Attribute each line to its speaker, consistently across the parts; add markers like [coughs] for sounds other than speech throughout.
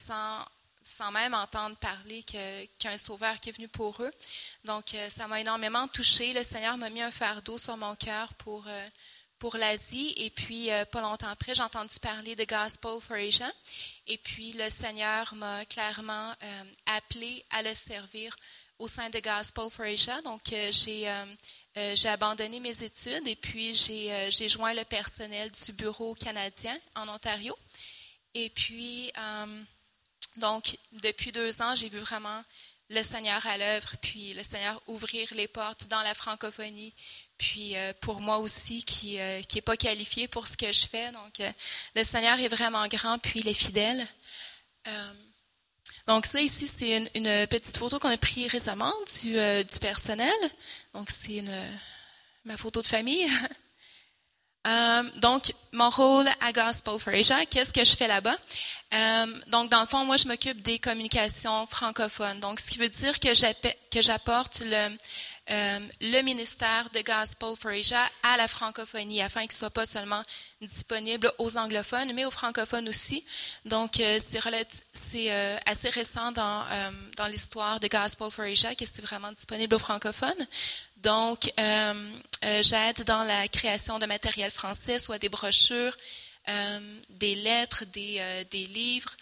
Speaker 1: sans, sans même entendre parler qu'il y a un sauveur qui est venu pour eux. Donc, ça m'a énormément touchée. Le Seigneur m'a mis un fardeau sur mon cœur pour, pour l'Asie. Et puis, pas longtemps après, j'ai entendu parler de Gospel for Asia. Et puis, le Seigneur m'a clairement appelé à le servir au sein de Gospel for Asia. Donc, j'ai euh, j'ai abandonné mes études et puis euh, j'ai joint le personnel du bureau canadien en Ontario. Et puis, euh, donc, depuis deux ans, j'ai vu vraiment le Seigneur à l'œuvre, puis le Seigneur ouvrir les portes dans la francophonie, puis pour moi aussi, qui n'est qui pas qualifié pour ce que je fais. Donc, le Seigneur est vraiment grand, puis il est fidèle. Donc ça ici, c'est une, petite photo qu'on a prise récemment du, euh, du personnel. Donc c'est ma photo de famille. [laughs] Euh, donc mon rôle à Gospel for Asia, qu'est-ce que je fais là-bas? Euh, Donc dans le fond, moi je m'occupe des communications francophones. Donc ce qui veut dire que j'apporte le euh, le ministère de Gospel for Asia à la francophonie, afin qu'il ne soit pas seulement disponible aux anglophones, mais aux francophones aussi. Donc, c'est assez récent dans, dans l'histoire de Gospel for Asia que c'est vraiment disponible aux francophones. Donc, j'aide dans la création de matériel français, soit des brochures, des lettres, des, livres,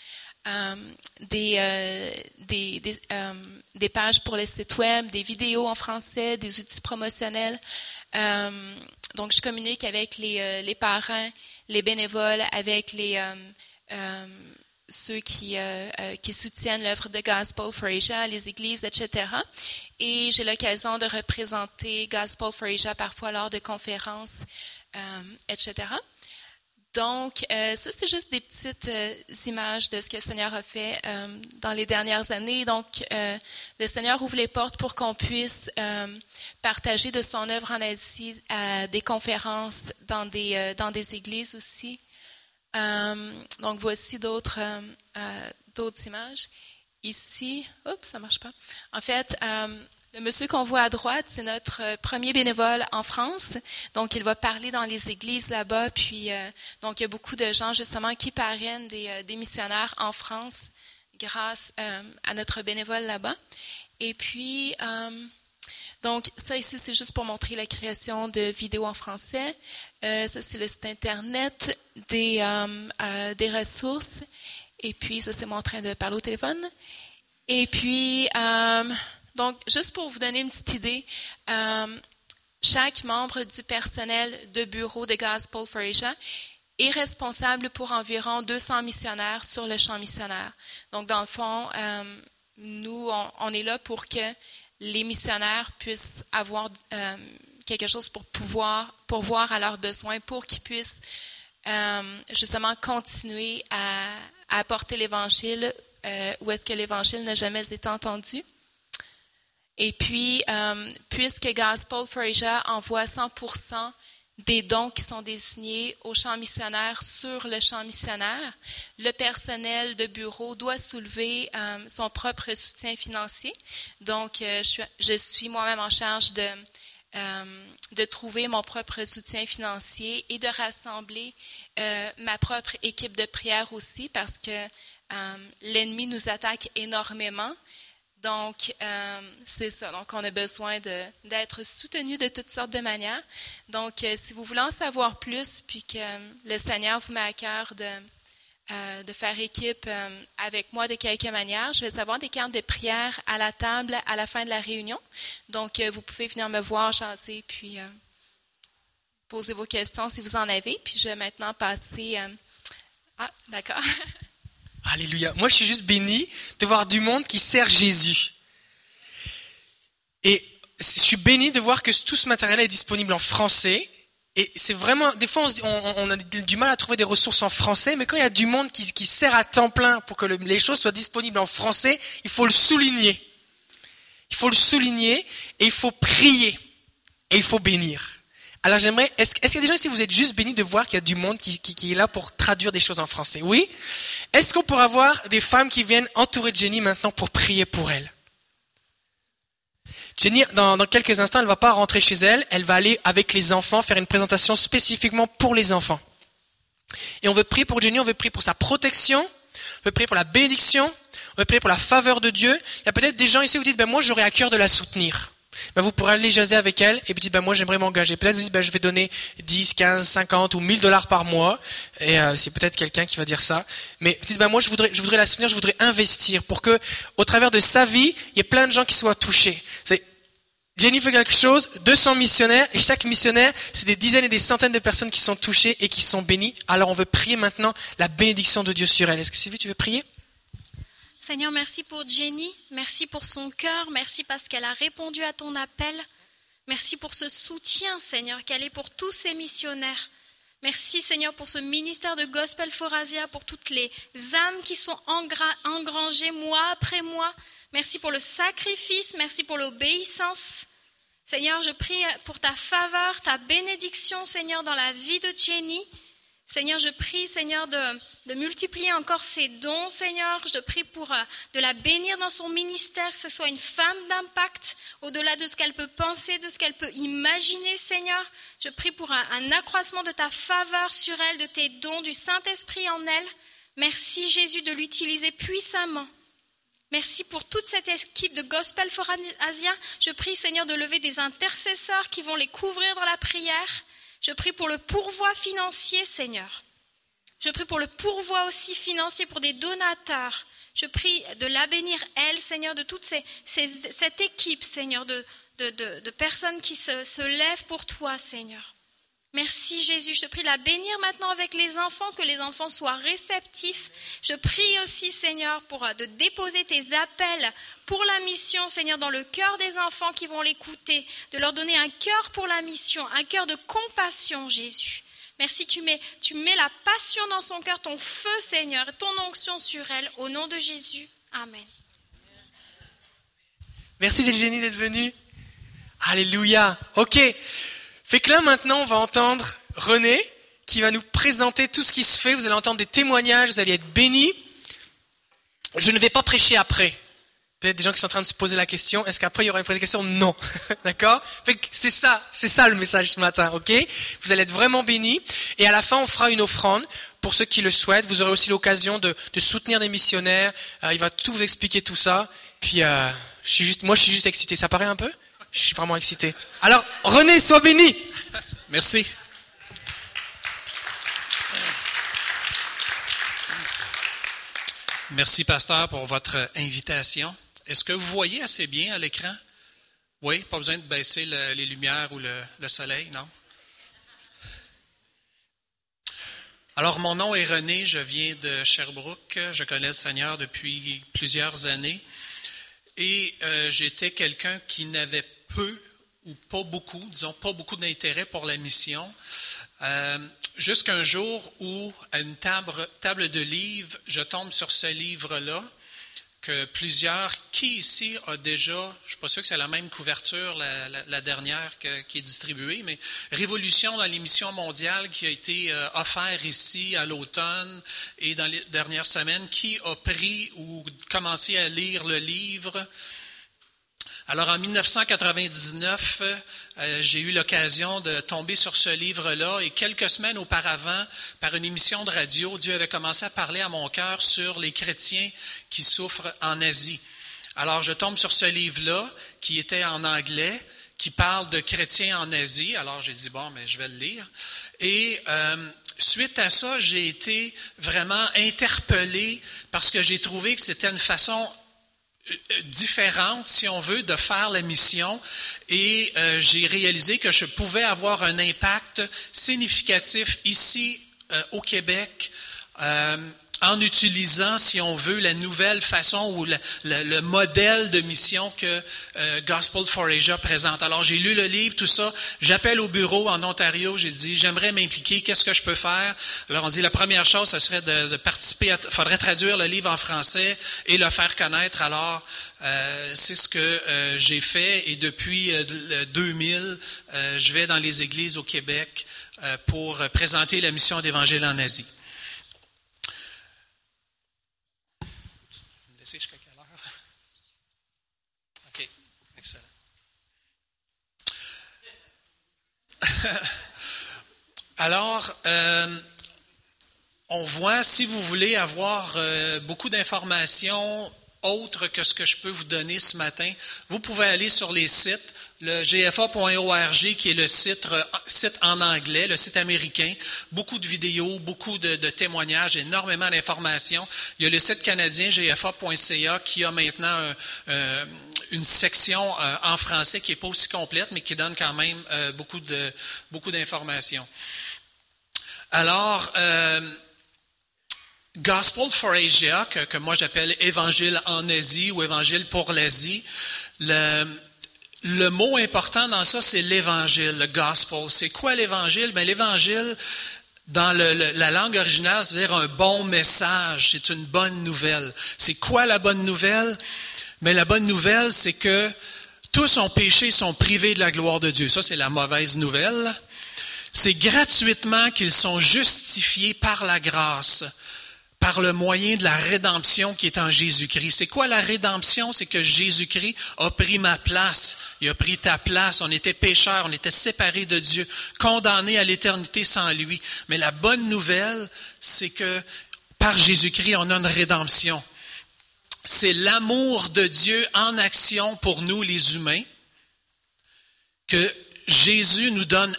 Speaker 1: euh, des, euh, euh, pages pour les sites web, des vidéos en français, des outils promotionnels. donc, je communique avec les, parents, les bénévoles, avec les ceux qui, qui soutiennent l'œuvre de Gospel for Asia, les églises, etc. Et j'ai l'occasion de représenter Gospel for Asia parfois lors de conférences, etc. Donc, euh, ça, c'est juste des petites euh, images de ce que le Seigneur a fait euh, dans les dernières années. Donc, le Seigneur ouvre les portes pour qu'on puisse partager de son œuvre en Asie à des conférences dans des, dans des églises aussi. Donc, voici d'autres d'autres images. Ici, oups, ça marche pas. En fait, le monsieur qu'on voit à droite, c'est notre euh, premier bénévole en France. Donc, il va parler dans les églises là-bas. Puis, euh, donc, il y a beaucoup de gens justement qui parrainent des, euh, missionnaires en France grâce à notre bénévole là-bas. Et puis, donc, ça ici, c'est juste pour montrer la création de vidéos en français. Ça, c'est le site Internet des, des ressources. Et puis, ça, c'est mon train de parler au téléphone. Et puis, donc, juste pour vous donner une petite idée, euh, chaque membre du personnel de bureau de Gospel for Asia est responsable pour environ 200 missionnaires sur le champ missionnaire. Donc, dans le fond, euh, nous, on, est là pour que les missionnaires puissent avoir euh, quelque chose pour pouvoir pourvoir à leurs besoins, pour qu'ils puissent justement continuer à, apporter l'Évangile où est-ce que l'Évangile n'a jamais été entendu. Et puis, euh, puisque Gospel for envoie 100% des dons qui sont désignés au champ missionnaire sur le champ missionnaire, le personnel de bureau doit soulever euh, son propre soutien financier. Donc, euh, je suis, moi-même en charge de, de trouver mon propre soutien financier et de rassembler ma propre équipe de prière aussi parce que l'ennemi nous attaque énormément. Donc, euh, c'est ça. Donc, on a besoin d'être soutenu de toutes sortes de manières. Donc, euh, si vous voulez en savoir plus, puis que euh, le Seigneur vous met à cœur de, de faire équipe avec moi de quelque manière, je vais avoir des cartes de prière à la table à la fin de la réunion. Donc, vous pouvez venir me voir, jaser, puis poser vos questions si vous en avez. Puis, je vais maintenant passer... Ah, d'accord. [laughs]
Speaker 2: Alléluia. Moi, je suis juste béni de voir du monde qui sert Jésus. Et je suis béni de voir que tout ce matériel est disponible en français. Et c'est vraiment, des fois, on, a du mal à trouver des ressources en français, mais quand il y a du monde qui, sert à temps plein pour que les choses soient disponibles en français, il faut le souligner. Il faut le souligner et il faut prier et il faut bénir. Alors j'aimerais, est-ce, est-ce qu'il y a des gens ici, vous êtes juste bénis de voir qu'il y a du monde qui, est là pour traduire des choses en français? Oui? Est-ce qu'on pourrait avoir des femmes qui viennent entourer Jenny maintenant pour prier pour elle? Jenny, dans, dans quelques instants, elle va pas rentrer chez elle, elle va aller avec les enfants faire une présentation spécifiquement pour les enfants. Et on veut prier pour Jenny, on veut prier pour sa protection, on peut prier pour la bénédiction, on peut prier pour la faveur de Dieu. Il y a peut-être des gens ici, vous dites, ben moi j'aurais à cœur de la soutenir. Ben, vous pourrez aller jaser avec elle et puis dites, ben moi j'aimerais m'engager. Peut-être vous dites, ben je vais donner 10, 15, 50 ou 1000 dollars par mois. Et euh, c'est peut-être quelqu'un qui va dire ça. Mais vous dites, ben moi je voudrais, je voudrais la soutenir, je voudrais investir pour que, au travers de sa vie, il y ait plein de gens qui soient touchés. C'est, Jenny fait quelque chose, 200 missionnaires, et chaque missionnaire, c'est des dizaines et des centaines de personnes qui sont touchées et qui sont bénies. Alors on veut prier maintenant la bénédiction de Dieu sur elle. Est-ce que Sylvie, tu veux prier?
Speaker 3: Seigneur, merci pour Jenny, merci pour son cœur, merci parce qu'elle a répondu à ton appel. Merci pour ce soutien, Seigneur, qu'elle est pour tous ces missionnaires. Merci, Seigneur, pour ce ministère de Gospel for Asia, pour toutes les âmes qui sont engrangées mois après mois. Merci pour le sacrifice, merci pour l'obéissance. Seigneur, je prie pour ta faveur, ta bénédiction, Seigneur, dans la vie de Jenny. Seigneur, je prie, Seigneur, de, multiplier encore ses dons, Seigneur. Je prie pour euh, de la bénir dans son ministère, que ce soit une femme d'impact, au-delà de ce qu'elle peut penser, de ce qu'elle peut imaginer, Seigneur. Je prie pour un, un accroissement de ta faveur sur elle, de tes dons, du Saint-Esprit en elle. Merci, Jésus, de l'utiliser puissamment. Merci pour toute cette équipe de Gospel for Asia. Je prie, Seigneur, de lever des intercesseurs qui vont les couvrir dans la prière. Je prie pour le pourvoi financier, Seigneur. Je prie pour le pourvoi aussi financier pour des donateurs. Je prie de la bénir, elle, Seigneur, de toute cette équipe, Seigneur, de, personnes qui se lèvent pour toi, Seigneur. Merci Jésus, je te prie de la bénir maintenant avec les enfants, que les enfants soient réceptifs. Je prie aussi Seigneur pour euh, de déposer tes appels pour la mission Seigneur dans le cœur des enfants qui vont l'écouter, de leur donner un cœur pour la mission, un cœur de compassion Jésus. Merci, tu mets, tu mets la passion dans son cœur, ton feu Seigneur, ton onction sur elle, au nom de Jésus. Amen.
Speaker 2: Merci Delgénie d'être venue. Alléluia. Ok. Fait que là maintenant, on va entendre René qui va nous présenter tout ce qui se fait. Vous allez entendre des témoignages, vous allez être bénis. Je ne vais pas prêcher après. Peut-être des gens qui sont en train de se poser la question, est-ce qu'après il y aura une prédication Non. [laughs] D'accord? C'est ça, c'est ça le message ce matin, ok? Vous allez être vraiment bénis. Et à la fin, on fera une offrande pour ceux qui le souhaitent. Vous aurez aussi l'occasion de, soutenir des missionnaires. Euh, il va tout vous expliquer tout ça. Puis, euh, je suis juste, moi, je suis juste excité. Ça paraît un peu? Je suis vraiment excité. Alors, René, sois béni.
Speaker 4: Merci. Merci, pasteur, pour votre invitation. Est-ce que vous voyez assez bien à l'écran? Oui, pas besoin de baisser les lumières ou le, le soleil, non? Alors, mon nom est René, je viens de Sherbrooke. Je connais le Seigneur depuis plusieurs années. Et euh, j'étais quelqu'un qui n'avait peu ou pas beaucoup, disons pas beaucoup d'intérêt pour la mission, euh, jusqu'à un jour où, à une table, de livres, je tombe sur ce livre-là, que plusieurs, qui ici a déjà, je ne suis pas sûr que c'est la même couverture, la, dernière qui est distribuée, mais Révolution dans l'émission mondiale qui a été euh, offert ici à l'automne et dans les dernières semaines, qui a pris ou commencé à lire le livre alors en 1999, euh, j'ai eu l'occasion de tomber sur ce livre-là et quelques semaines auparavant, par une émission de radio, Dieu avait commencé à parler à mon cœur sur les chrétiens qui souffrent en Asie. Alors je tombe sur ce livre-là qui était en anglais, qui parle de chrétiens en Asie. Alors j'ai dit, bon, mais je vais le lire. Et euh, suite à ça, j'ai été vraiment interpellé parce que j'ai trouvé que c'était une façon différente, si on veut, de faire la mission et euh, j'ai réalisé que je pouvais avoir un impact significatif ici euh, au Québec. Euh, en utilisant, si on veut, la nouvelle façon ou le, modèle de mission que euh, Gospel for Asia présente. Alors, j'ai lu le livre, tout ça. J'appelle au bureau en Ontario. J'ai dit, j'aimerais m'impliquer. Qu'est-ce que je peux faire? Alors, on dit, la première chose, ce serait de, participer. Il faudrait traduire le livre en français et le faire connaître. Alors, euh, c'est ce que euh, j'ai fait. Et depuis 2000, je vais dans les églises au Québec pour présenter la mission d'Évangile en Asie. OK, excellent. [laughs] Alors, euh, on voit, si vous voulez avoir euh, beaucoup d'informations autres que ce que je peux vous donner ce matin, vous pouvez aller sur les sites le gfa.org, qui est le site, euh, site, en anglais, le site américain, beaucoup de vidéos, beaucoup de, témoignages, énormément d'informations. Il y a le site canadien gfa.ca qui a maintenant euh, une section euh, en français qui n'est pas aussi complète, mais qui donne quand même beaucoup d'informations. Alors, Gospel for Asia, que, que moi j'appelle Évangile en Asie ou Évangile pour l'Asie, le, le mot important dans ça, c'est l'évangile, le gospel. C'est quoi l'évangile? Ben, l'évangile, dans la langue originale, ça veut dire un bon message. C'est une bonne nouvelle. C'est quoi la bonne nouvelle? Mais ben, la bonne nouvelle, c'est que tous ont péché, sont privés de la gloire de Dieu. Ça, c'est la mauvaise nouvelle. C'est gratuitement qu'ils sont justifiés par la grâce par le moyen de la rédemption qui est en Jésus-Christ. C'est quoi la rédemption? C'est que Jésus-Christ a pris ma place. Il a pris ta place. On était pécheurs, on était séparés de Dieu, condamnés à l'éternité sans lui. Mais la bonne nouvelle, c'est que par Jésus-Christ, on a une rédemption. C'est l'amour de Dieu en action pour nous, les humains, que Jésus nous donne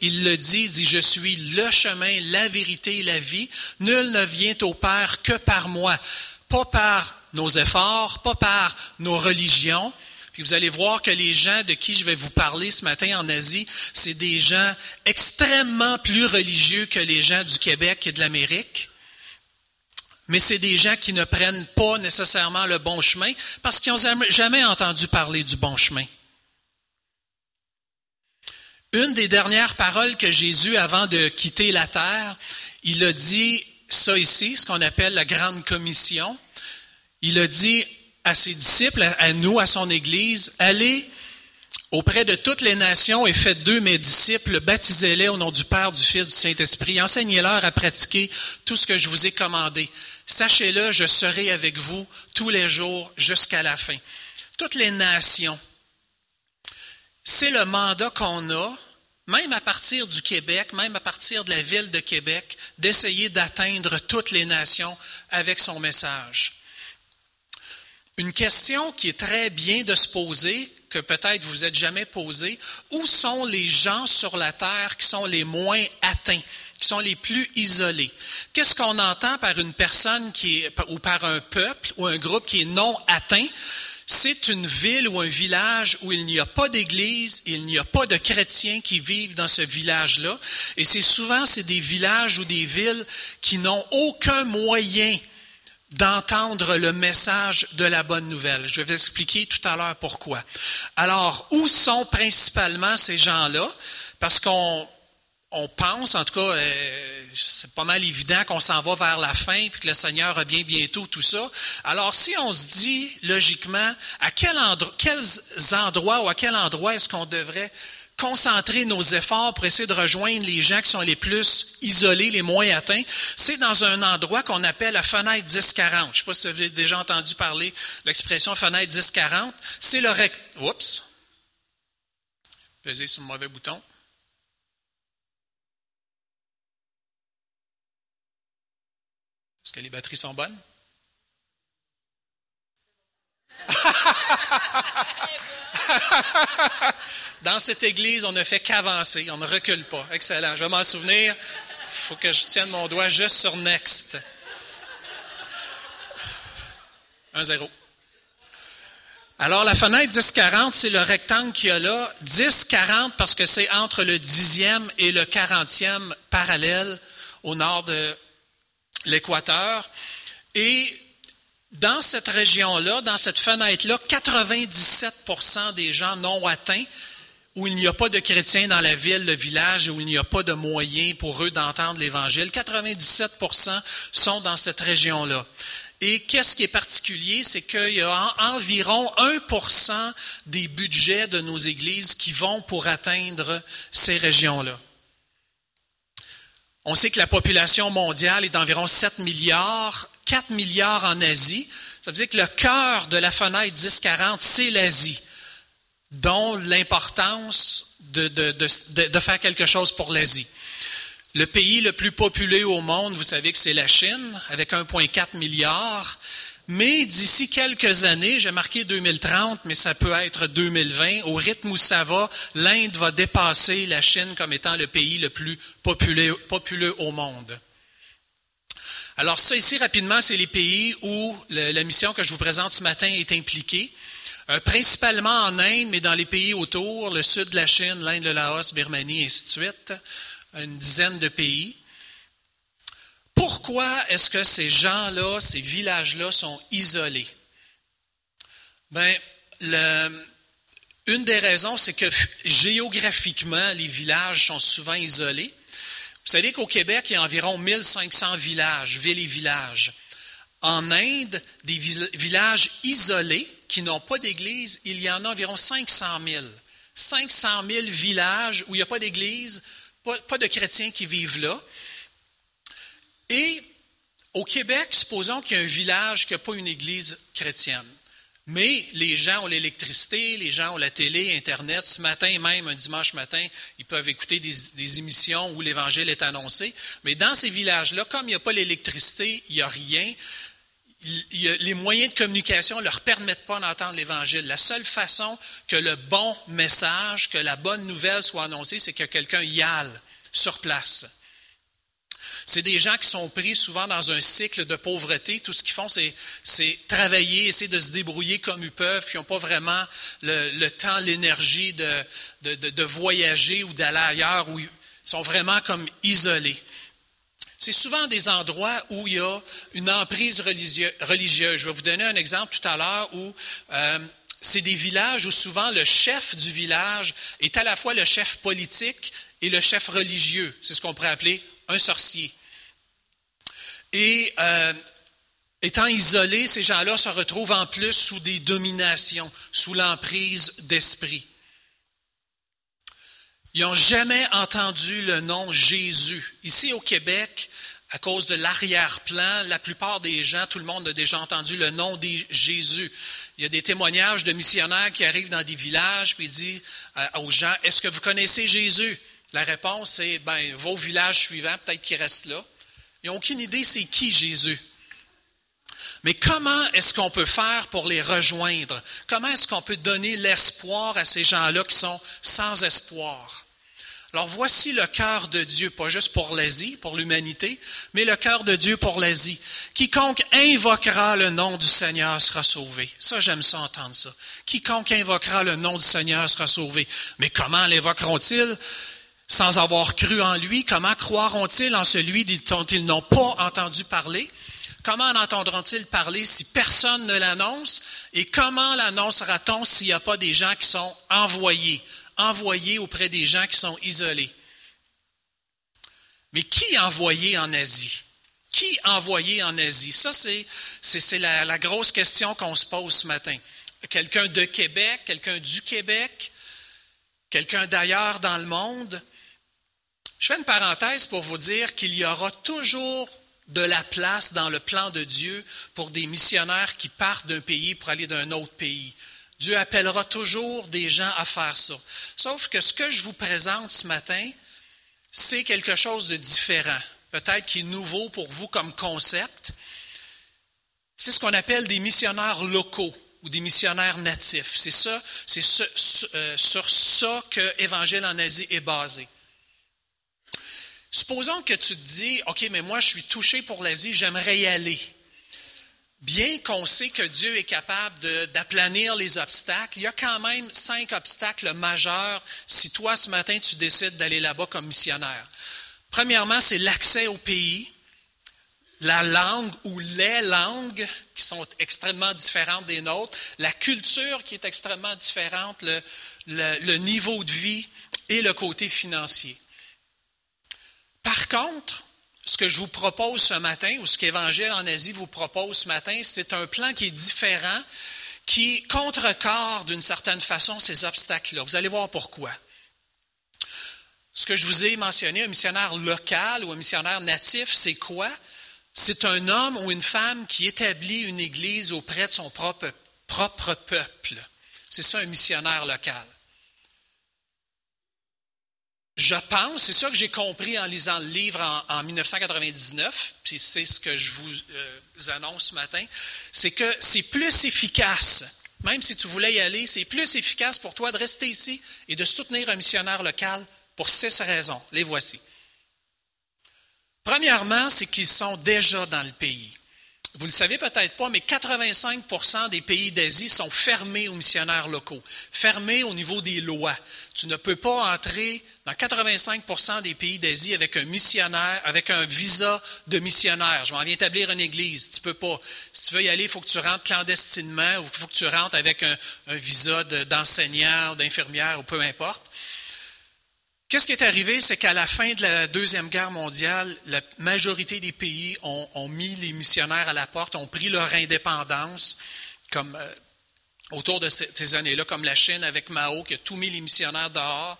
Speaker 4: Il le dit, il dit, je suis le chemin, la vérité et la vie. Nul ne vient au Père que par moi. Pas par nos efforts, pas par nos religions. Puis vous allez voir que les gens de qui je vais vous parler ce matin en Asie, c'est des gens extrêmement plus religieux que les gens du Québec et de l'Amérique. Mais c'est des gens qui ne prennent pas nécessairement le bon chemin parce qu'ils n'ont jamais entendu parler du bon chemin. Une des dernières paroles que Jésus, avant de quitter la terre, il a dit ça ici, ce qu'on appelle la grande commission. Il a dit à ses disciples, à nous, à son Église, allez auprès de toutes les nations et faites d'eux mes disciples, baptisez-les au nom du Père, du Fils, du Saint-Esprit, enseignez-leur à pratiquer tout ce que je vous ai commandé. Sachez-le, je serai avec vous tous les jours jusqu'à la fin. Toutes les nations, c'est le mandat qu'on a, même à partir du Québec, même à partir de la ville de Québec, d'essayer d'atteindre toutes les nations avec son message. Une question qui est très bien de se poser, que peut-être vous n'êtes jamais posée, où sont les gens sur la terre qui sont les moins atteints, qui sont les plus isolés? Qu'est-ce qu'on entend par une personne qui est, ou par un peuple ou un groupe qui est non atteint? C'est une ville ou un village où il n'y a pas d'église, il n'y a pas de chrétiens qui vivent dans ce village-là. Et c'est souvent, c'est des villages ou des villes qui n'ont aucun moyen d'entendre le message de la bonne nouvelle. Je vais vous expliquer tout à l'heure pourquoi. Alors, où sont principalement ces gens-là? Parce qu'on on pense, en tout cas, euh, c'est pas mal évident qu'on s'en va vers la fin, puis que le Seigneur revient bientôt, tout ça. Alors, si on se dit, logiquement, à quel endroit, quels endroits ou à quel endroit est-ce qu'on devrait concentrer nos efforts pour essayer de rejoindre les gens qui sont les plus isolés, les moins atteints, c'est dans un endroit qu'on appelle la fenêtre 10-40. Je ne sais pas si vous avez déjà entendu parler l'expression fenêtre 10-40. C'est le rect... Oups. Pesez sur le mauvais bouton. Que les batteries sont bonnes? [laughs] Dans cette église, on ne fait qu'avancer, on ne recule pas. Excellent. Je vais m'en souvenir. Il faut que je tienne mon doigt juste sur Next. 1-0. Alors, la fenêtre 10-40, c'est le rectangle qu'il y a là. 10-40 parce que c'est entre le dixième et le quarantième parallèle au nord de l'équateur. Et dans cette région-là, dans cette fenêtre-là, 97% des gens non atteints, où il n'y a pas de chrétiens dans la ville, le village, où il n'y a pas de moyens pour eux d'entendre l'Évangile, 97% sont dans cette région-là. Et qu'est-ce qui est particulier, c'est qu'il y a environ 1% des budgets de nos églises qui vont pour atteindre ces régions-là. On sait que la population mondiale est d'environ 7 milliards, 4 milliards en Asie. Ça veut dire que le cœur de la fenêtre 10-40, c'est l'Asie, dont l'importance de, de, faire quelque chose pour l'Asie. Le pays le plus populeux au monde, vous savez que c'est la Chine, avec 1,4 milliard. Mais d'ici quelques années, j'ai marqué 2030, mais ça peut être 2020, au rythme où ça va, l'Inde va dépasser la Chine comme étant le pays le plus populeux, au monde. Alors ça ici, rapidement, c'est les pays où la mission que je vous présente ce matin est impliquée. Euh, principalement en Inde, mais dans les pays autour, le sud de la Chine, l'Inde, le Laos, Birmanie, et ainsi de suite, une dizaine de pays. Pourquoi est-ce que ces gens-là, ces villages-là sont isolés? Bien, une des raisons, c'est que géographiquement, les villages sont souvent isolés. Vous savez qu'au Québec, il y a environ 1500 villages, villes et villages. En Inde, des villages isolés qui n'ont pas d'église, il y en a environ 500 000. 500 000 villages où il n'y a pas d'église, pas de chrétiens qui vivent là. Et au Québec, supposons qu'il y a un village qui n'a pas une église chrétienne. Mais les gens ont l'électricité, les gens ont la télé, Internet. Ce matin même, un dimanche matin, ils peuvent écouter des, émissions où l'Évangile est annoncé. Mais dans ces villages-là, comme il n'y a pas l'électricité, il n'y a rien, les moyens de communication ne leur permettent pas d'entendre l'Évangile. La seule façon que le bon message, que la bonne nouvelle soit annoncée, c'est que quelqu'un y aille sur place. C'est des gens qui sont pris souvent dans un cycle de pauvreté. Tout ce qu'ils font, c'est travailler, essayer de se débrouiller comme ils peuvent. Ils n'ont pas vraiment le, temps, l'énergie de, voyager ou d'aller ailleurs, ils sont vraiment comme isolés. C'est souvent des endroits où il y a une emprise religieuse. Je vais vous donner un exemple tout à l'heure où euh, c'est des villages où souvent le chef du village est à la fois le chef politique et le chef religieux. C'est ce qu'on pourrait appeler un sorcier. Et euh, étant isolés, ces gens-là se retrouvent en plus sous des dominations, sous l'emprise d'esprit. Ils n'ont jamais entendu le nom Jésus. Ici au Québec, à cause de l'arrière-plan, la plupart des gens, tout le monde a déjà entendu le nom de Jésus. Il y a des témoignages de missionnaires qui arrivent dans des villages puis disent euh, aux gens, est-ce que vous connaissez Jésus? La réponse c'est, ben, vos villages suivants, peut-être qu'ils restent là. Ils n'ont aucune idée c'est qui Jésus. Mais comment est-ce qu'on peut faire pour les rejoindre? Comment est-ce qu'on peut donner l'espoir à ces gens-là qui sont sans espoir? Alors voici le cœur de Dieu, pas juste pour l'Asie, pour l'humanité, mais le cœur de Dieu pour l'Asie. Quiconque invoquera le nom du Seigneur sera sauvé. Ça, j'aime ça entendre ça. Quiconque invoquera le nom du Seigneur sera sauvé. Mais comment l'invoqueront-ils? Sans avoir cru en lui, comment croiront-ils en celui dont ils n'ont pas entendu parler? Comment en entendront-ils parler si personne ne l'annonce? Et comment l'annoncera-t-on s'il n'y a pas des gens qui sont envoyés, envoyés auprès des gens qui sont isolés? Mais qui envoyé en Asie? Qui envoyé en Asie? Ça, c'est la, la grosse question qu'on se pose ce matin. Quelqu'un de Québec, quelqu'un du Québec, quelqu'un d'ailleurs dans le monde? Je fais une parenthèse pour vous dire qu'il y aura toujours de la place dans le plan de Dieu pour des missionnaires qui partent d'un pays pour aller d'un autre pays. Dieu appellera toujours des gens à faire ça. Sauf que ce que je vous présente ce matin, c'est quelque chose de différent, peut-être qui est nouveau pour vous comme concept. C'est ce qu'on appelle des missionnaires locaux ou des missionnaires natifs. C'est ça, c'est euh, sur ça que l'Évangile en Asie est basé. Supposons que tu te dis, OK, mais moi je suis touché pour l'Asie, j'aimerais y aller. Bien qu'on sait que Dieu est capable d'aplanir les obstacles, il y a quand même cinq obstacles majeurs si toi ce matin tu décides d'aller là-bas comme missionnaire. Premièrement, c'est l'accès au pays, la langue ou les langues qui sont extrêmement différentes des nôtres, la culture qui est extrêmement différente, le niveau de vie et le côté financier. Par contre, ce que je vous propose ce matin, ou ce qu'Évangile en Asie vous propose ce matin, c'est un plan qui est différent, qui contrecarre d'une certaine façon ces obstacles-là. Vous allez voir pourquoi. Ce que je vous ai mentionné, un missionnaire local ou un missionnaire natif, c'est quoi? C'est un homme ou une femme qui établit une église auprès de son propre, propre peuple. C'est ça un missionnaire local. Je pense, c'est ça que j'ai compris en lisant le livre en, 1999, puis c'est ce que je vous euh, annonce ce matin, c'est que c'est plus efficace, même si tu voulais y aller, c'est plus efficace pour toi de rester ici et de soutenir un missionnaire local pour six raisons. Les voici. Premièrement, c'est qu'ils sont déjà dans le pays. Vous ne le savez peut-être pas, mais 85 des pays d'Asie sont fermés aux missionnaires locaux, fermés au niveau des lois. Tu ne peux pas entrer dans 85% des pays d'Asie avec un missionnaire, avec un visa de missionnaire. Je m'en viens établir une église. Tu peux pas. Si tu veux y aller, il faut que tu rentres clandestinement ou il faut que tu rentres avec un, visa d'enseignant, d'infirmière ou peu importe. Qu'est-ce qui est arrivé, c'est qu'à la fin de la Deuxième Guerre mondiale, la majorité des pays ont, mis les missionnaires à la porte, ont pris leur indépendance, comme euh, autour de ces, années-là, comme la Chine avec Mao, qui a tout mis les missionnaires dehors.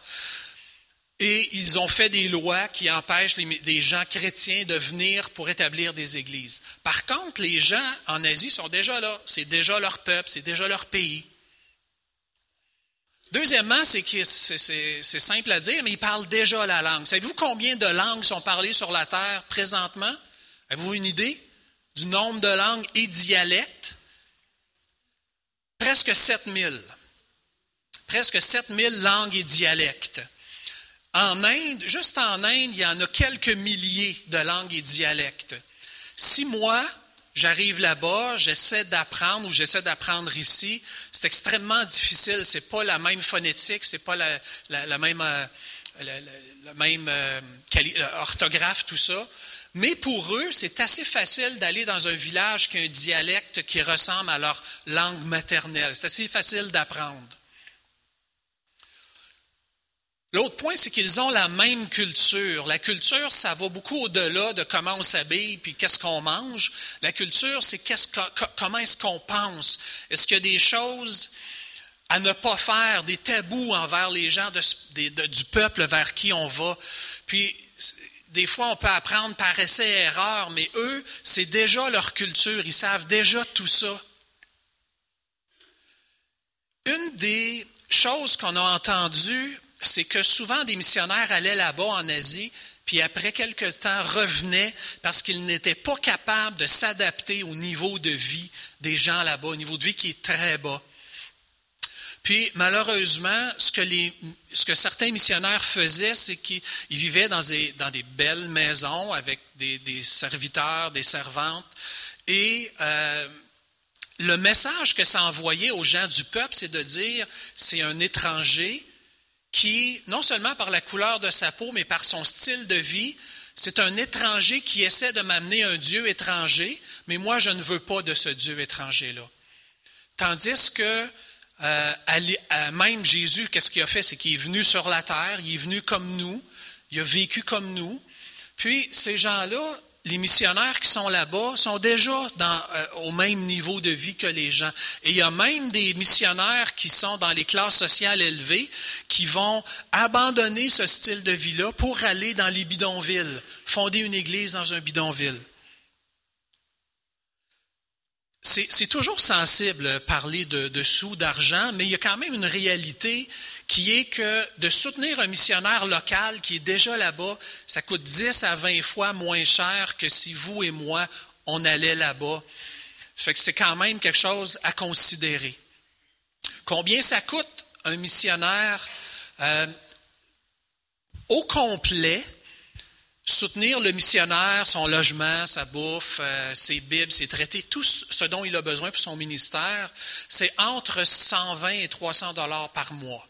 Speaker 4: Et ils ont fait des lois qui empêchent les, gens chrétiens de venir pour établir des églises. Par contre, les gens en Asie sont déjà là. C'est déjà leur peuple, c'est déjà leur pays. Deuxièmement, c'est c'est simple à dire, mais ils parlent déjà la langue. Savez-vous combien de langues sont parlées sur la Terre présentement? Avez-vous une idée du nombre de langues et dialectes? Presque 7000. Presque 7000 langues et dialectes. En Inde, juste en Inde, il y en a quelques milliers de langues et dialectes. Si moi, J'arrive là-bas, j'essaie d'apprendre ou j'essaie d'apprendre ici. C'est extrêmement difficile. C'est pas la même phonétique, c'est pas la, même, euh, même euh, orthographe, tout ça. Mais pour eux, c'est assez facile d'aller dans un village qui a un dialecte qui ressemble à leur langue maternelle. C'est assez facile d'apprendre. L'autre point, c'est qu'ils ont la même culture. La culture, ça va beaucoup au-delà de comment on s'habille puis qu'est-ce qu'on mange. La culture, c'est comment est-ce qu'on pense. Est-ce qu'il y a des choses à ne pas faire, des tabous envers les gens du peuple vers qui on va? Puis, des fois, on peut apprendre par essai et erreur, mais eux, c'est déjà leur culture. Ils savent déjà tout ça. Une des choses qu'on a entendues c'est que souvent des missionnaires allaient là-bas en Asie, puis après quelque temps revenaient parce qu'ils n'étaient pas capables de s'adapter au niveau de vie des gens là-bas, au niveau de vie qui est très bas. Puis malheureusement, ce que, les, ce que certains missionnaires faisaient, c'est qu'ils vivaient dans des, dans des, belles maisons avec des, serviteurs, des servantes, et euh, le message que ça envoyait aux gens du peuple, c'est de dire, c'est un étranger, qui, non seulement par la couleur de sa peau, mais par son style de vie, c'est un étranger qui essaie de m'amener un Dieu étranger, mais moi, je ne veux pas de ce Dieu étranger-là. Tandis que euh, même Jésus, qu'est-ce qu'il a fait? C'est qu'il est venu sur la terre, il est venu comme nous, il a vécu comme nous. Puis ces gens-là, les missionnaires qui sont là-bas sont déjà dans, euh, au même niveau de vie que les gens. Et il y a même des missionnaires qui sont dans les classes sociales élevées qui vont abandonner ce style de vie-là pour aller dans les bidonvilles, fonder une église dans un bidonville. C'est toujours sensible parler de, de sous, d'argent, mais il y a quand même une réalité qui est que de soutenir un missionnaire local qui est déjà là-bas, ça coûte 10 à 20 fois moins cher que si vous et moi, on allait là-bas. Ça fait que c'est quand même quelque chose à considérer. Combien ça coûte un missionnaire euh, au complet soutenir le missionnaire, son logement, sa bouffe, euh, ses bibles, ses traités, tout ce dont il a besoin pour son ministère, c'est entre 120 et 300 dollars par mois.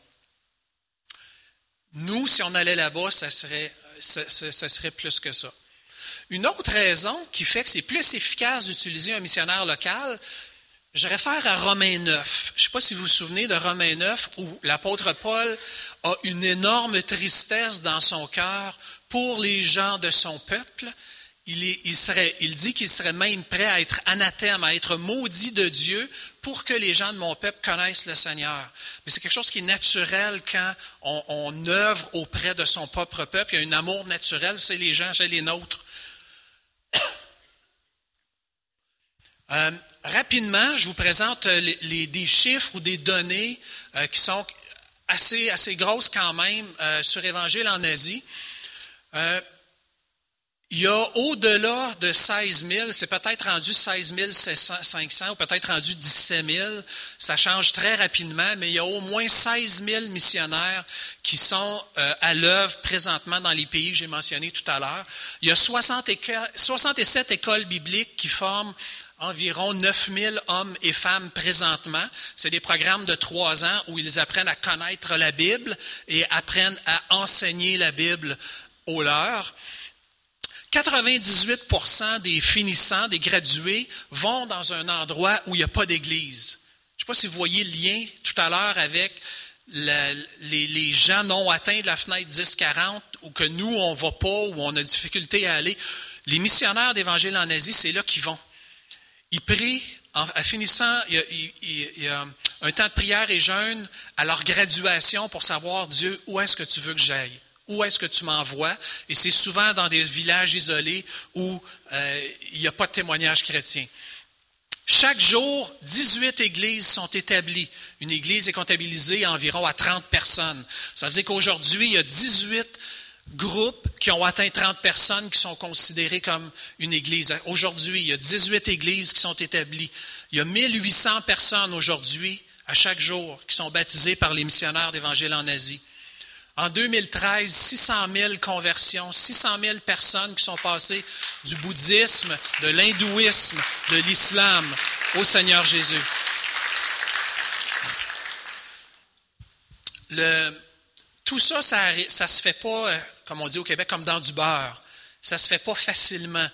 Speaker 4: Nous, si on allait là-bas, ça serait, plus que ça. Une autre raison qui fait que c'est plus efficace d'utiliser un missionnaire local, je réfère à Romains 9. Je ne sais pas si vous vous souvenez de Romains 9 où l'apôtre Paul a une énorme tristesse dans son cœur pour les gens de son peuple il, dit qu'il serait même prêt à être anathème, à être maudit de Dieu pour que les gens de mon peuple connaissent le Seigneur. Mais c'est quelque chose qui est naturel quand on, œuvre auprès de son propre peuple. Il y a un amour naturel, c'est les gens, c'est les nôtres. [coughs] Euh, rapidement, je vous présente des chiffres ou des données euh, qui sont assez, assez grosse quand même euh, sur Évangile en Asie. Il y a au-delà de 16 000, c'est peut-être rendu 16 500 ou peut-être rendu 17 000. Ça change très rapidement, mais il y a au moins 16 000 missionnaires qui sont euh, à l'œuvre présentement dans les pays que j'ai mentionnés tout à l'heure. Il y a 60 67 écoles bibliques qui forment environ 9 000 hommes et femmes présentement. C'est des programmes de trois ans où ils apprennent à connaître la Bible et apprennent à enseigner la Bible aux leurs. 98% des finissants, des gradués, vont dans un endroit où il n'y a pas d'église. Je ne sais pas si vous voyez le lien tout à l'heure avec les, gens non atteints de la fenêtre 10-40 ou que nous, on ne va pas ou on a difficulté à aller. Les missionnaires d'Évangile en Asie, c'est là qu'ils vont. Ils prient, en, finissant, il y, a, un temps de prière et jeûne à leur graduation pour savoir, Dieu, où est-ce que tu veux que j'aille? Où est-ce que tu m'envoies? Et c'est souvent dans des villages isolés où euh, il n'y a pas de témoignage chrétien. Chaque jour, 18 églises sont établies. Une église est comptabilisée environ à 30 personnes. Ça veut dire qu'aujourd'hui, il y a 18 groupes qui ont atteint 30 personnes qui sont considérés comme une église. Aujourd'hui, il y a 18 églises qui sont établies. Il y a 1800 personnes aujourd'hui, à chaque jour, qui sont baptisées par les missionnaires d'Évangile en Asie. En 2013, 600 000 conversions, 600 000 personnes qui sont passées du bouddhisme, de l'hindouisme, de l'islam au Seigneur Jésus. tout ça, ça ne se fait pas, euh, comme on dit au Québec, comme dans du beurre. Ça ne se fait pas facilement.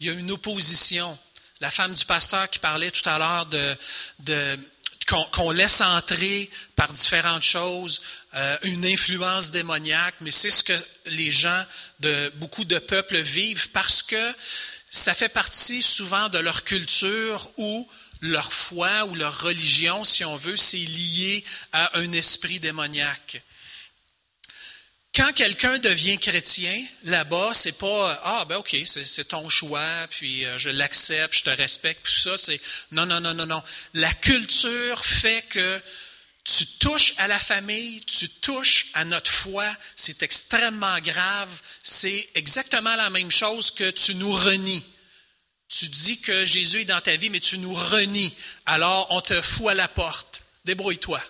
Speaker 4: Il y a une opposition. La femme du pasteur qui parlait tout à l'heure de qu'on laisse entrer par différentes choses, euh, une influence démoniaque, mais c'est ce que les gens de beaucoup de peuples vivent parce que ça fait partie souvent de leur culture ou leur foi ou leur religion, si on veut, c'est lié à un esprit démoniaque. Quand quelqu'un devient chrétien, là-bas, c'est pas ah ben ok, c'est ton choix, puis euh, je l'accepte, je te respecte, tout ça. C'est non non non non non. La culture fait que tu touches à la famille, tu touches à notre foi, c'est extrêmement grave. C'est exactement la même chose que tu nous renies. Tu dis que Jésus est dans ta vie, mais tu nous renies. Alors on te fout à la porte. Débrouille-toi.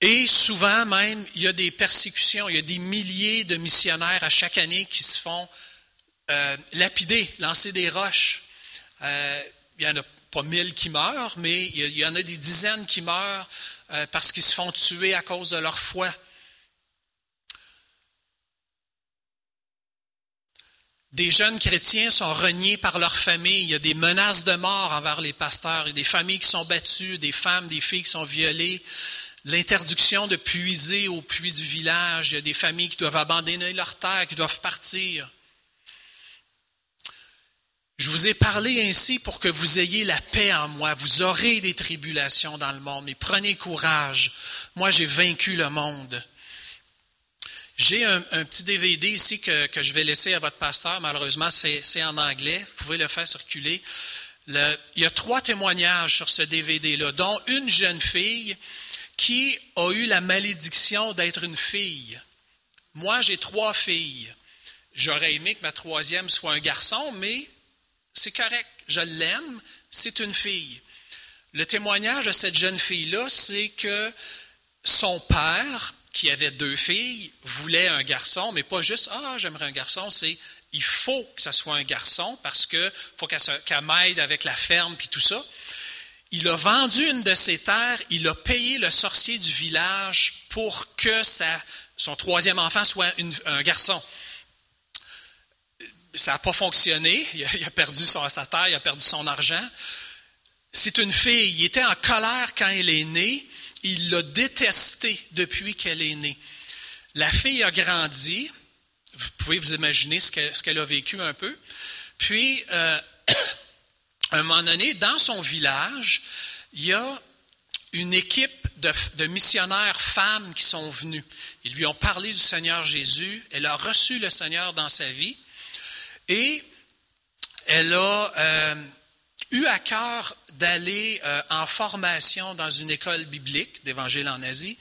Speaker 4: Et souvent même, il y a des persécutions, il y a des milliers de missionnaires à chaque année qui se font euh, lapider, lancer des roches. Euh, il n'y en a pas mille qui meurent, mais il y en a des dizaines qui meurent euh, parce qu'ils se font tuer à cause de leur foi. Des jeunes chrétiens sont reniés par leur famille. Il y a des menaces de mort envers les pasteurs. Il y a des familles qui sont battues, des femmes, des filles qui sont violées l'interdiction de puiser au puits du village. Il y a des familles qui doivent abandonner leur terre, qui doivent partir. Je vous ai parlé ainsi pour que vous ayez la paix en moi. Vous aurez des tribulations dans le monde, mais prenez courage. Moi, j'ai vaincu le monde. J'ai un, petit DVD ici que, je vais laisser à votre pasteur. Malheureusement, c'est en anglais. Vous pouvez le faire circuler. il y a trois témoignages sur ce DVD-là, dont une jeune fille qui a eu la malédiction d'être une fille? Moi, j'ai trois filles. J'aurais aimé que ma troisième soit un garçon, mais c'est correct. Je l'aime, c'est une fille. Le témoignage de cette jeune fille-là, c'est que son père, qui avait deux filles, voulait un garçon, mais pas juste Ah, j'aimerais un garçon, c'est il faut que ce soit un garçon parce qu'il faut qu'elle m'aide avec la ferme puis tout ça il a vendu une de ses terres, il a payé le sorcier du village pour que son troisième enfant soit un garçon. Ça n'a pas fonctionné, [laughs] il a, perdu sa terre, il a perdu son argent. C'est une fille, il était en colère quand elle est née, il l'a détestée depuis qu'elle est née. La fille a grandi, vous pouvez vous imaginer ce qu'elle a vécu un peu. Puis, euh, à [coughs] un moment donné, dans son village, il y a une équipe de, missionnaires femmes qui sont venues. Ils lui ont parlé du Seigneur Jésus. Elle a reçu le Seigneur dans sa vie. Et elle a euh, eu à cœur d'aller euh, en formation dans une école biblique d'évangile en Asie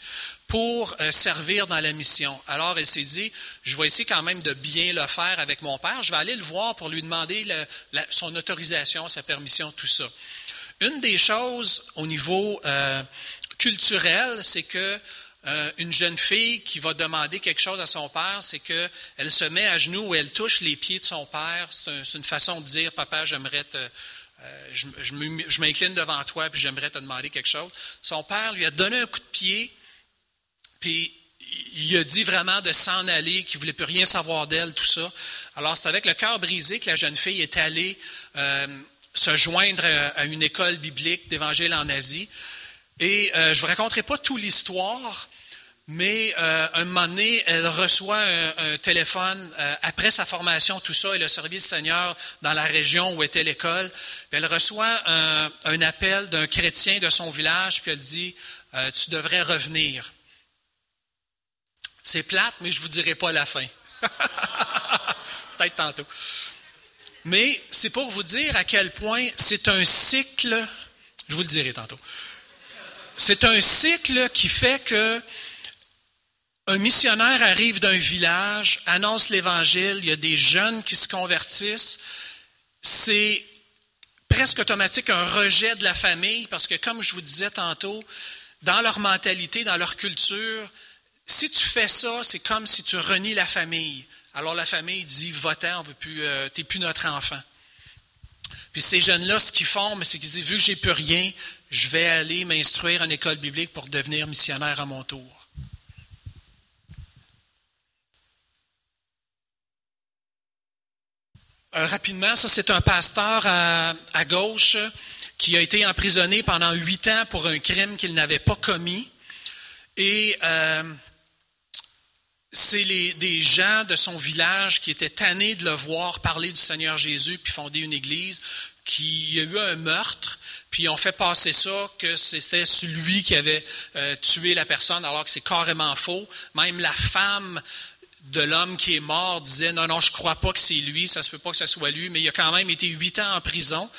Speaker 4: pour euh, servir dans la mission. Alors, elle s'est dit, je vais essayer quand même de bien le faire avec mon père. Je vais aller le voir pour lui demander son autorisation, sa permission, tout ça. Une des choses au niveau culturel, c'est que euh, une jeune fille qui va demander quelque chose à son père, c'est qu'elle se met à genoux et elle touche les pieds de son père. C'est une façon de dire, papa, j'aimerais te, je, je m'incline devant toi, puis j'aimerais te demander quelque chose. Son père lui a donné un coup de pied puis il a dit vraiment de s'en aller, qu'il ne voulait plus rien savoir d'elle, tout ça. Alors c'est avec le cœur brisé que la jeune fille est allée euh, se joindre à une école biblique d'évangile en Asie. Et euh, je ne vous raconterai pas toute l'histoire, mais euh, un moment donné, elle reçoit un, téléphone après sa formation, tout ça, et le service Seigneur dans la région où était l'école. Elle reçoit un, un appel d'un chrétien de son village, puis elle dit, tu devrais revenir. C'est plate, mais je ne vous dirai pas la fin. [laughs] Peut-être tantôt. Mais c'est pour vous dire à quel point c'est un cycle, je vous le dirai tantôt. C'est un cycle qui fait que un missionnaire arrive d'un village, annonce l'évangile, il y a des jeunes qui se convertissent. C'est presque automatique un rejet de la famille parce que, comme je vous disais tantôt, dans leur mentalité, dans leur culture, si tu fais ça, c'est comme si tu renies la famille. Alors la famille dit, va-t'en, on veut plus, euh, t'es plus notre enfant. Puis ces jeunes-là, ce qu'ils font, c'est qu'ils disent, vu que j'ai plus rien, je vais aller m'instruire en école biblique pour devenir missionnaire à mon tour. Euh, rapidement, ça c'est un pasteur à, gauche qui a été emprisonné pendant huit ans pour un crime qu'il n'avait pas commis. Et euh, c'est des gens de son village qui étaient tannés de le voir parler du Seigneur Jésus puis fonder une église, qui a eu un meurtre, puis on fait passer ça que c'était celui qui avait euh, tué la personne, alors que c'est carrément faux. Même la femme de l'homme qui est mort disait non, non, je crois pas que c'est lui, ça se peut pas que ce soit lui, mais il a quand même été huit ans en prison.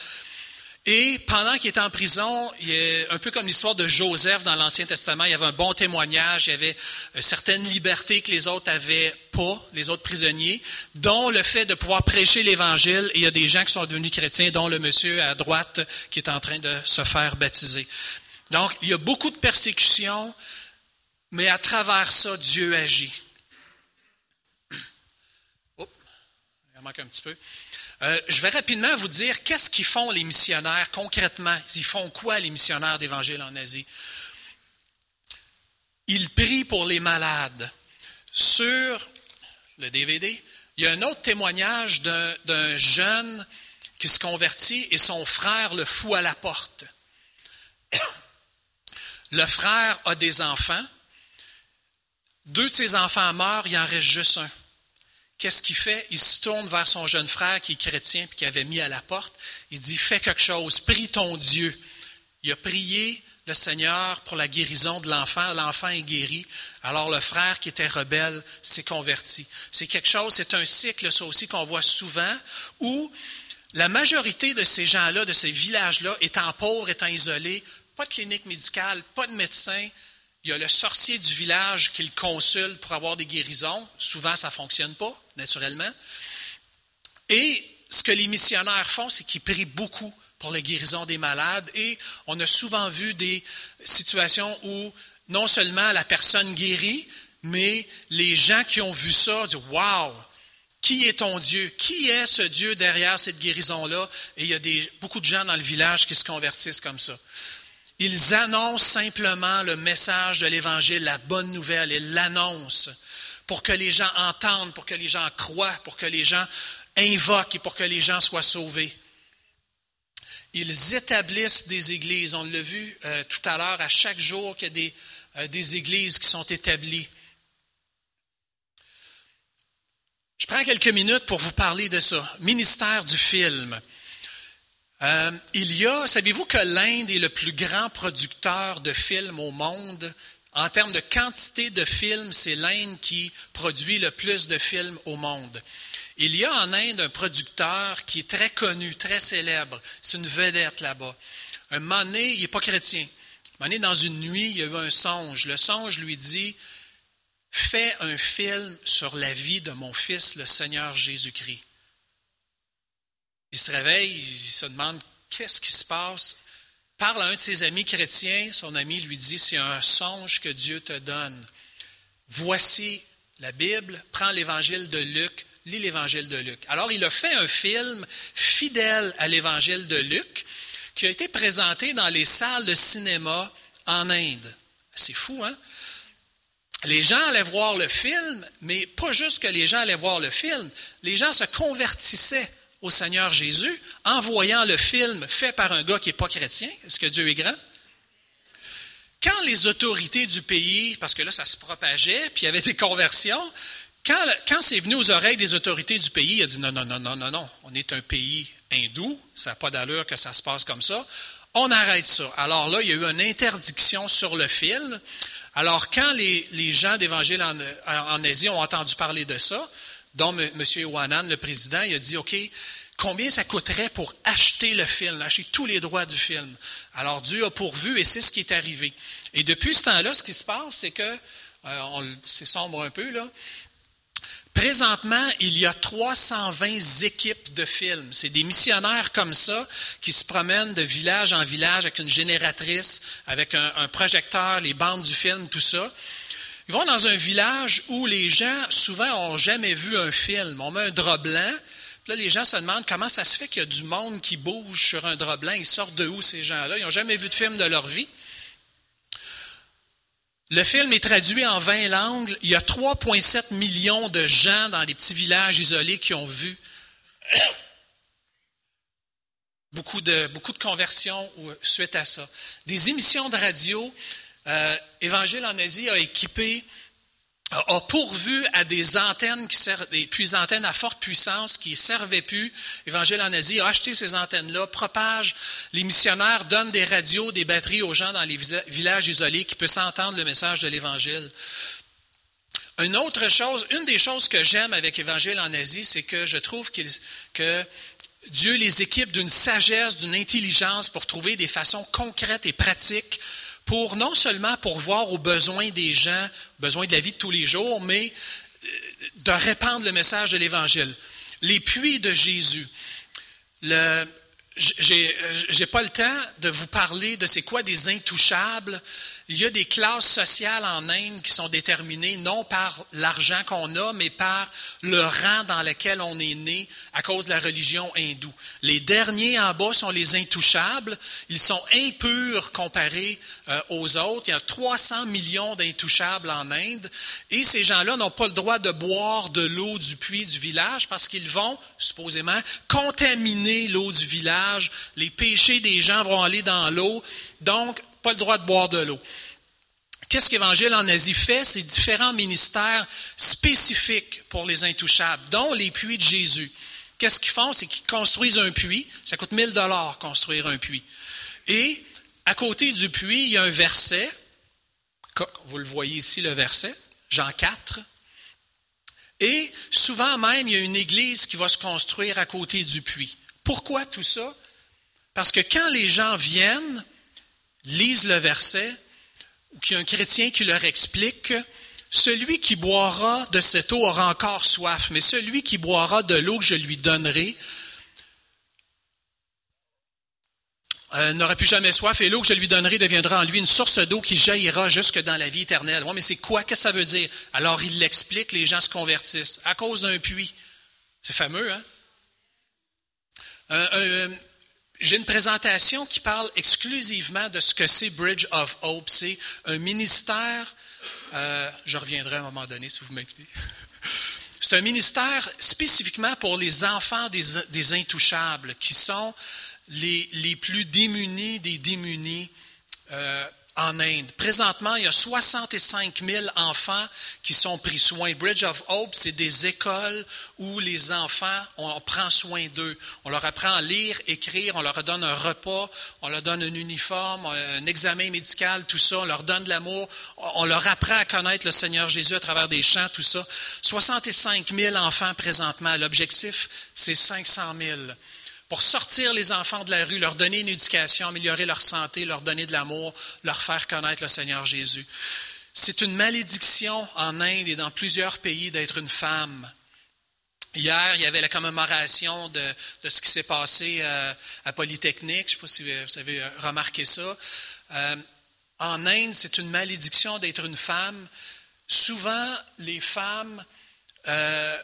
Speaker 4: Et pendant qu'il était en prison, il un peu comme l'histoire de Joseph dans l'Ancien Testament, il y avait un bon témoignage, il y avait euh, certaines libertés que les autres avaient pas, les autres prisonniers, dont le fait de pouvoir prêcher l'Évangile. Et il y a des gens qui sont devenus chrétiens, dont le monsieur à droite qui est en train de se faire baptiser. Donc, il y a beaucoup de persécutions, mais à travers ça, Dieu agit. Euh, je vais rapidement vous dire qu'est-ce qu'ils font les missionnaires concrètement. Ils font quoi les missionnaires d'Évangile en Asie? Ils prient pour les malades. Sur le DVD, il y a un autre témoignage d'un jeune qui se convertit et son frère le fout à la porte. [coughs] Le frère a des enfants. Deux de ses enfants meurent, il en reste juste un. Qu'est-ce qu'il fait? Il se tourne vers son jeune frère qui est chrétien et qui avait mis à la porte. Il dit, fais quelque chose, prie ton Dieu. Il a prié le Seigneur pour la guérison de l'enfant. L'enfant est guéri. Alors le frère qui était rebelle s'est converti. C'est quelque chose, c'est un cycle, ça aussi, qu'on voit souvent, où la majorité de ces gens-là, de ces villages-là, étant pauvres, étant isolés, pas de clinique médicale, pas de médecin, il y a le sorcier du village qui le consulte pour avoir des guérisons. Souvent, ça ne fonctionne pas, naturellement. Et ce que les missionnaires font, c'est qu'ils prient beaucoup pour la guérison des malades. Et on a souvent vu des situations où non seulement la personne guérit, mais les gens qui ont vu ça disent Waouh, qui est ton Dieu? Qui est ce Dieu derrière cette guérison-là? Et il y a beaucoup de gens dans le village qui se convertissent comme ça. Ils annoncent simplement le message de l'Évangile, la bonne nouvelle, ils l'annoncent pour que les gens entendent, pour que les gens croient, pour que les gens invoquent et pour que les gens soient sauvés. Ils établissent des églises. On l'a vu euh, tout à l'heure, à chaque jour qu'il y a des, euh, des églises qui sont établies. Je prends quelques minutes pour vous parler de ça. Ministère du film. Euh, il y a, savez-vous que l'Inde est le plus grand producteur de films au monde? En termes de quantité de films, c'est l'Inde qui produit le plus de films au monde. Il y a en Inde un producteur qui est très connu, très célèbre. C'est une vedette là-bas. Un moment il n'est pas chrétien. Un dans une nuit, il y a eu un songe. Le songe lui dit Fais un film sur la vie de mon fils, le Seigneur Jésus-Christ. Il se réveille, il se demande Qu'est-ce qui se passe? Parle à un de ses amis chrétiens. Son ami lui dit C'est un songe que Dieu te donne. Voici la Bible, prends l'évangile de Luc, lis l'évangile de Luc. Alors, il a fait un film fidèle à l'évangile de Luc qui a été présenté dans les salles de cinéma en Inde. C'est fou, hein? Les gens allaient voir le film, mais pas juste que les gens allaient voir le film, les gens se convertissaient au Seigneur Jésus en voyant le film fait par un gars qui n'est pas chrétien. Est-ce que Dieu est grand? Quand les autorités du pays, parce que là, ça se propageait, puis il y avait des conversions, quand, quand c'est venu aux oreilles des autorités du pays, il a dit non, non, non, non, non, non, on est un pays hindou, ça n'a pas d'allure que ça se passe comme ça, on arrête ça. Alors là, il y a eu une interdiction sur le fil. Alors quand les, les gens d'Évangile en, en, Asie ont entendu parler de ça, dont M. Iwanan, le président, il a dit, OK, combien ça coûterait pour acheter le film, acheter tous les droits du film? Alors Dieu a pourvu et c'est ce qui est arrivé. Et depuis ce temps-là, ce qui se passe, c'est que, euh, c'est sombre un peu, là, Présentement, il y a 320 équipes de films. C'est des missionnaires comme ça qui se promènent de village en village avec une génératrice, avec un, projecteur, les bandes du film, tout ça. Ils vont dans un village où les gens, souvent, n'ont jamais vu un film. On met un drap blanc. Là, les gens se demandent comment ça se fait qu'il y a du monde qui bouge sur un drap blanc. Ils sortent de où, ces gens-là? Ils n'ont jamais vu de film de leur vie. Le film est traduit en 20 langues. Il y a 3,7 millions de gens dans les petits villages isolés qui ont vu. [coughs] Beaucoup de, beaucoup de conversions suite à ça. Des émissions de radio. Euh, Évangile en Asie a équipé a pourvu à des antennes qui servent, des antennes à forte puissance qui ne servaient plus. Évangile en Asie a acheté ces antennes-là, propage. Les missionnaires donnent des radios, des batteries aux gens dans les villages isolés qui peuvent entendre le message de l'Évangile. Une autre chose, une des choses que j'aime avec Évangile en Asie, c'est que je trouve que Dieu les équipe d'une sagesse, d'une intelligence pour trouver des façons concrètes et pratiques pour non seulement pour voir aux besoins des gens, besoins de la vie de tous les jours, mais euh, de répandre le message de l'Évangile. Les puits de Jésus. Le, j'ai pas le temps de vous parler de c'est quoi des intouchables. Il y a des classes sociales en Inde qui sont déterminées non par l'argent qu'on a, mais par le rang dans lequel on est né à cause de la religion hindoue. Les derniers en bas sont les intouchables. Ils sont impurs comparés euh, aux autres. Il y a 300 millions d'intouchables en Inde. Et ces gens-là n'ont pas le droit de boire de l'eau du puits du village parce qu'ils vont, supposément, contaminer l'eau du village. Les péchés des gens vont aller dans l'eau. Donc, pas le droit de boire de l'eau. Qu'est-ce qu'Évangile en Asie fait? C'est différents ministères spécifiques pour les intouchables, dont les puits de Jésus. Qu'est-ce qu'ils font? C'est qu'ils construisent un puits. Ça coûte 1000 dollars construire un puits. Et à côté du puits, il y a un verset. Vous le voyez ici, le verset, Jean 4. Et souvent même, il y a une église qui va se construire à côté du puits. Pourquoi tout ça? Parce que quand les gens viennent, lisent le verset, ou qu'il y a un chrétien qui leur explique celui qui boira de cette eau aura encore soif, mais celui qui boira de l'eau que je lui donnerai euh, n'aura plus jamais soif, et l'eau que je lui donnerai deviendra en lui une source d'eau qui jaillira jusque dans la vie éternelle. Oui, mais c'est quoi? Que ça veut dire? Alors il l'explique, les gens se convertissent à cause d'un puits. C'est fameux, hein? Euh, j'ai une présentation qui parle exclusivement de ce que c'est Bridge of Hope. C'est un ministère, euh, je reviendrai à un moment donné si vous m'invitez. [laughs] C'est un ministère spécifiquement pour les enfants des, intouchables, qui sont les, les, plus démunis des démunis. Euh, en Inde. Présentement, il y a 65 000 enfants qui sont pris soin. Bridge of Hope, c'est des écoles où les enfants, on prend soin d'eux. On leur apprend à lire, écrire, on leur donne un repas, on leur donne un uniforme, un examen médical, tout ça. On leur donne de l'amour. On leur apprend à connaître le Seigneur Jésus à travers des chants, tout ça. 65 000 enfants présentement. L'objectif, c'est 500 000 pour sortir les enfants de la rue, leur donner une éducation, améliorer leur santé, leur donner de l'amour, leur faire connaître le Seigneur Jésus. C'est une malédiction en Inde et dans plusieurs pays d'être une femme. Hier, il y avait la commémoration de, ce qui s'est passé euh, à Polytechnique. Je ne sais pas si vous avez remarqué ça. Euh, en Inde, c'est une malédiction d'être une femme. Souvent, les femmes euh,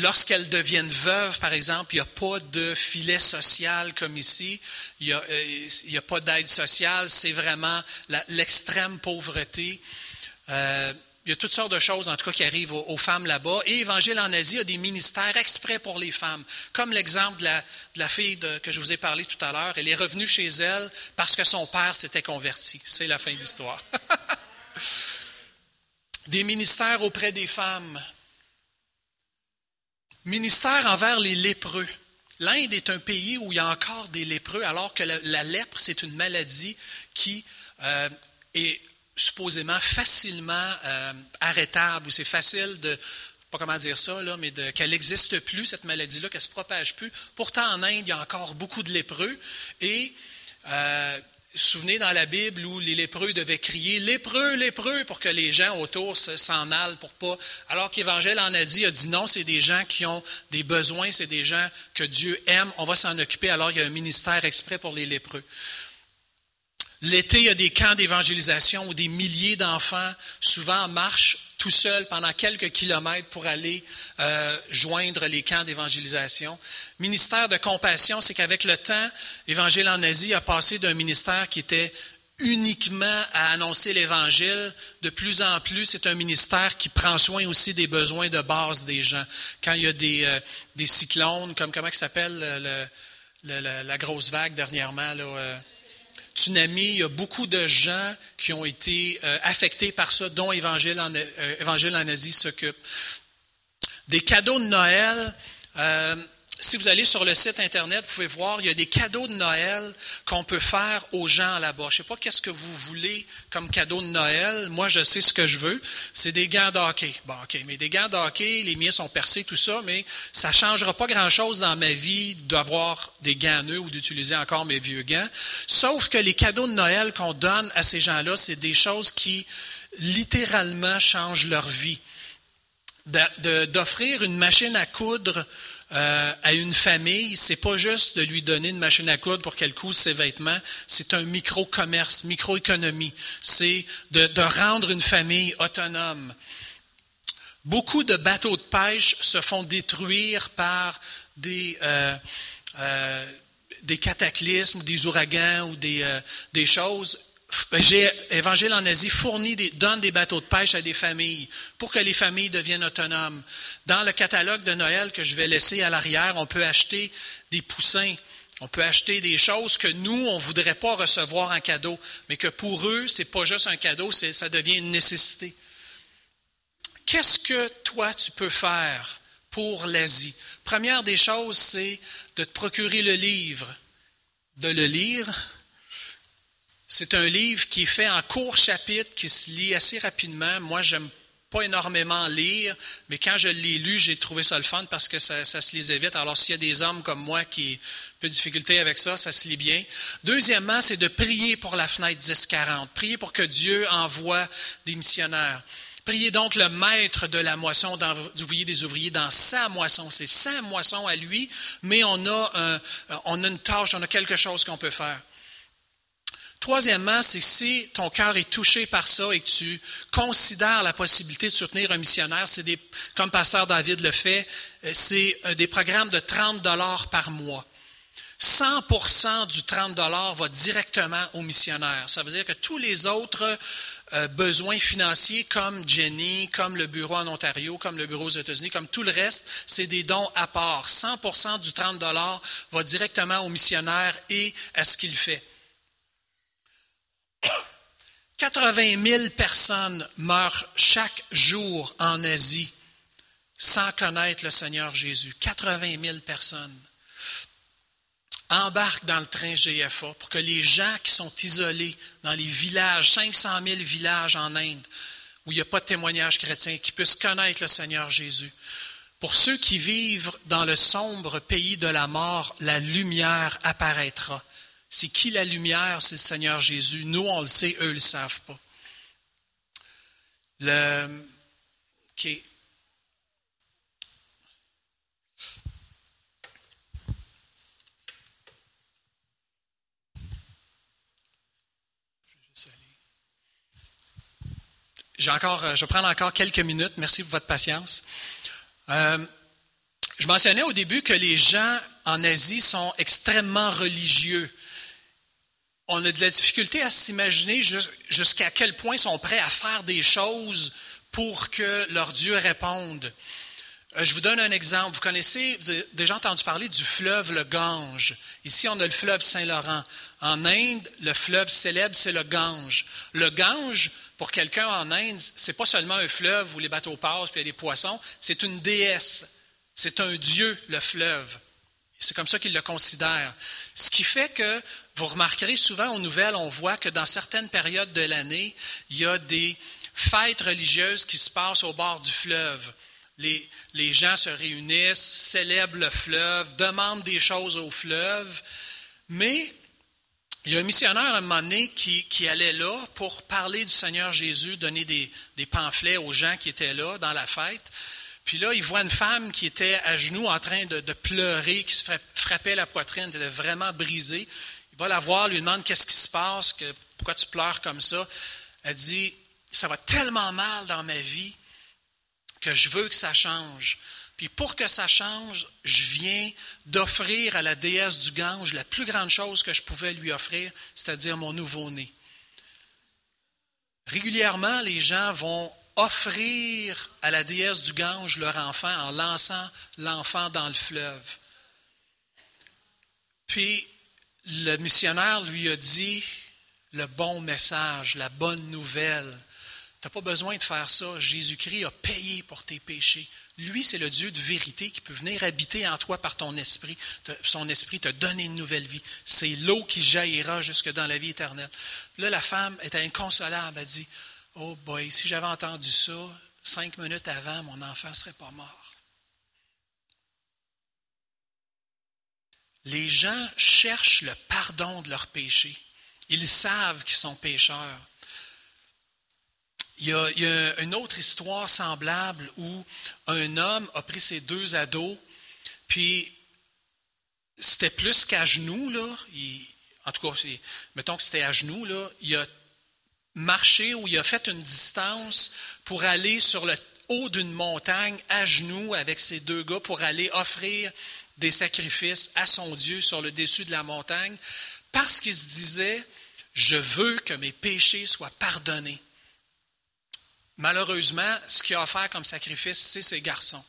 Speaker 4: lorsqu'elles deviennent veuves, par exemple, il n'y a pas de filet social comme ici, il n'y a, euh, a, pas d'aide sociale, c'est vraiment l'extrême pauvreté. Euh, il y a toutes sortes de choses, en tout cas, qui arrivent aux, femmes là-bas. Et Évangile en Asie a des ministères exprès pour les femmes. Comme l'exemple de la, fille que je vous ai parlé tout à l'heure. Elle est revenue chez elle parce que son père s'était converti. C'est la fin de l'histoire. [laughs] des ministères auprès des femmes. Ministère envers les lépreux. L'Inde est un pays où il y a encore des lépreux, alors que la, lèpre, c'est une maladie qui euh, est supposément facilement euh, arrêtable, ou c'est facile de, pas comment dire ça, là, mais qu'elle n'existe plus, cette maladie-là, qu'elle ne se propage plus. Pourtant, en Inde, il y a encore beaucoup de lépreux, et euh, souvenez dans la Bible où les lépreux devaient crier lépreux, lépreux pour que les gens autour s'en allent pour pas. Alors qu'Évangile en a dit, a dit non, c'est des gens qui ont des besoins, c'est des gens que Dieu aime, on va s'en occuper. Alors il y a un ministère exprès pour les lépreux. L'été, il y a des camps d'évangélisation où des milliers d'enfants, souvent en marche tout seuls pendant quelques kilomètres pour aller euh, joindre les camps d'évangélisation. Ministère de compassion, c'est qu'avec le temps, l'Évangile en Asie a passé d'un ministère qui était uniquement à annoncer l'Évangile, de plus en plus, c'est un ministère qui prend soin aussi des besoins de base des gens. Quand il y a des, euh, cyclones, comme comment s'appelle la grosse vague dernièrement, là, euh, tsunami, il y a beaucoup de gens qui ont été euh, affectés par ça, dont Évangile en, Évangile en Asie s'occupe. Des cadeaux de Noël, si vous allez sur le site Internet, vous pouvez voir, il y a des cadeaux de Noël qu'on peut faire aux gens là-bas. Je ne sais pas qu'est-ce que vous voulez comme cadeau de Noël. Moi, je sais ce que je veux. C'est des gants de hockey. Bon, OK, mais des gants de hockey, les miens sont percés, tout ça, mais ça ne changera pas grand-chose dans ma vie d'avoir des gants neufs ou d'utiliser encore mes vieux gants. Sauf que les cadeaux de Noël qu'on donne à ces gens-là, c'est des choses qui littéralement changent leur vie. D'offrir une machine à coudre euh, à une famille, c'est pas juste de lui donner une machine à coudre pour qu'elle couse ses vêtements, c'est un micro-commerce, micro-économie. C'est de, rendre une famille autonome. Beaucoup de bateaux de pêche se font détruire par des, euh, euh, des cataclysmes, des ouragans ou des, des choses j'ai, Évangile en Asie fournit des, donne des bateaux de pêche à des familles pour que les familles deviennent autonomes. Dans le catalogue de Noël que je vais laisser à l'arrière, on peut acheter des poussins, on peut acheter des choses que nous, on ne voudrait pas recevoir en cadeau, mais que pour eux, ce n'est pas juste un cadeau, ça devient une nécessité. Qu'est-ce que toi, tu peux faire pour l'Asie? Première des choses, c'est de te procurer le livre, de le lire, c'est un livre qui est fait en courts chapitres, qui se lit assez rapidement. Moi, j'aime pas énormément lire, mais quand je l'ai lu, j'ai trouvé ça le fun parce que ça, se lisait vite. Alors, s'il y a des hommes comme moi qui ont peu de difficulté avec ça, ça se lit bien. Deuxièmement, c'est de prier pour la fenêtre 10-40. Prier pour que Dieu envoie des missionnaires. Priez donc le maître de la moisson d'ouvrier des ouvriers dans sa moisson. C'est sa moisson à lui, mais on a, on a une tâche, on a quelque chose qu'on peut faire. Troisièmement, c'est si ton cœur est touché par ça et que tu considères la possibilité de soutenir un missionnaire, c'est des, comme Pasteur David le fait, euh, c'est euh, des programmes de 30 dollars par mois. 100% du 30 dollars va directement aux missionnaires. Ça veut dire que tous les autres euh, besoins financiers, comme Jenny, comme le bureau en Ontario, comme le bureau aux États-Unis, comme tout le reste, c'est des dons à part. 100% du 30 dollars va directement aux missionnaires et à ce qu'il fait. 80 000 personnes meurent chaque jour en Asie sans connaître le Seigneur Jésus. 80 000 personnes. Embarque dans le train GFA pour que les gens qui sont isolés dans les villages, 500 000 villages en Inde, où il n'y a pas de témoignage chrétien, qui puissent connaître le Seigneur Jésus. Pour ceux qui vivent dans le sombre pays de la mort, la lumière apparaîtra. C'est qui la lumière? C'est le Seigneur Jésus. Nous, on le sait, eux ne le savent pas. Le, J'ai encore, euh, je prendre encore quelques minutes. Merci pour votre patience. Euh, je mentionnais au début que les gens en Asie sont extrêmement religieux on a de la difficulté à s'imaginer jusqu'à quel point sont prêts à faire des choses pour que leur Dieu réponde. Euh, je vous donne un exemple. Vous connaissez, vous avez déjà entendu parler du fleuve le Gange. Ici, on a le fleuve Saint-Laurent. En Inde, le fleuve célèbre, c'est le Gange. Le Gange, pour quelqu'un en Inde, c'est pas seulement un fleuve où les bateaux passent puis il y a des poissons, c'est une déesse. C'est un dieu, le fleuve. C'est comme ça qu'ils le considèrent. Ce qui fait que vous remarquerez souvent aux nouvelles, on voit que dans certaines périodes de l'année, il y a des fêtes religieuses qui se passent au bord du fleuve. Les, gens se réunissent, célèbrent le fleuve, demandent des choses au fleuve, mais il y a un missionnaire à un moment donné qui, allait là pour parler du Seigneur Jésus, donner des, pamphlets aux gens qui étaient là dans la fête. Puis là, il voit une femme qui était à genoux en train de, pleurer, qui se frappait la poitrine, était vraiment brisée. Il va la voir, lui demande qu'est-ce qui se passe, pourquoi tu pleures comme ça? Elle dit, ça va tellement mal dans ma vie que je veux que ça change. Puis pour que ça change, je viens d'offrir à la déesse du Gange la plus grande chose que je pouvais lui offrir, c'est-à-dire mon nouveau-né. Régulièrement, les gens vont offrir à la déesse du Gange leur enfant en lançant l'enfant dans le fleuve. Puis le missionnaire lui a dit le bon message, la bonne nouvelle. Tu n'as pas besoin de faire ça. Jésus-Christ a payé pour tes péchés. Lui, c'est le Dieu de vérité qui peut venir habiter en toi par ton esprit. Son esprit t'a donné une nouvelle vie. C'est l'eau qui jaillira jusque dans la vie éternelle. Là, la femme était inconsolable. Elle dit, oh boy, si j'avais entendu ça cinq minutes avant, mon enfant ne serait pas mort. les gens cherchent le pardon de leurs péchés. Ils savent qu'ils sont pécheurs. Il y, a, une autre histoire semblable où un homme a pris ses deux ados, puis c'était plus qu'à genoux, là. en tout cas, mettons que c'était à genoux, là. Il a marché ou il a fait une distance pour aller sur le haut d'une montagne à genoux avec ses deux gars pour aller offrir des sacrifices à son Dieu sur le dessus de la montagne parce qu'il se disait, je veux que mes péchés soient pardonnés. Malheureusement, ce qu'il a offert comme sacrifice, c'est ses garçons.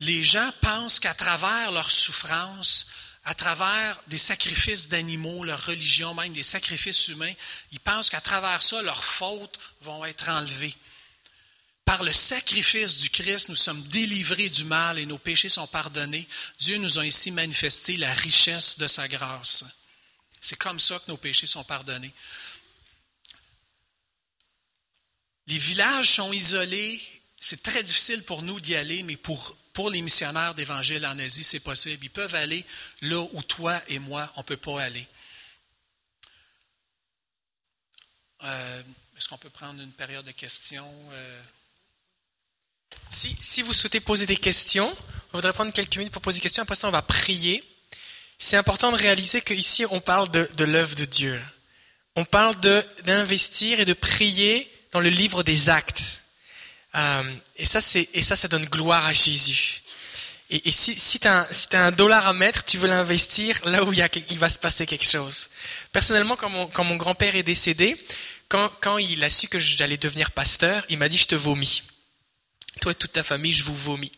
Speaker 4: Les gens pensent qu'à travers leur souffrance, à travers des sacrifices d'animaux, leur religion, même des sacrifices humains, ils pensent qu'à travers ça, leurs fautes vont être enlevées. Par le sacrifice du Christ, nous sommes délivrés du mal et nos péchés sont pardonnés. Dieu nous a ici manifesté la richesse de sa grâce. C'est comme ça que nos péchés sont pardonnés. Les villages sont isolés. C'est très difficile pour nous d'y aller, mais pour, pour les missionnaires d'Évangile en Asie, c'est possible. Ils peuvent aller là où toi et moi, on ne peut pas aller. Euh, est-ce qu'on peut prendre une période de questions? Euh,
Speaker 2: si, vous souhaitez poser des questions, on voudrait prendre quelques minutes pour poser des questions. Après ça, on va prier. C'est important de réaliser qu'ici, on parle de l'œuvre de Dieu. On parle d'investir et de prier dans le livre des actes. Euh, et, ça, ça, donne gloire à Jésus. Et, si, si tu as, un dollar à mettre, tu veux l'investir là où il, va se passer quelque chose. Personnellement, quand mon, grand-père est décédé, quand, quand il a su que j'allais devenir pasteur, il m'a dit, je te vomis toi et toute ta famille, je vous vomis.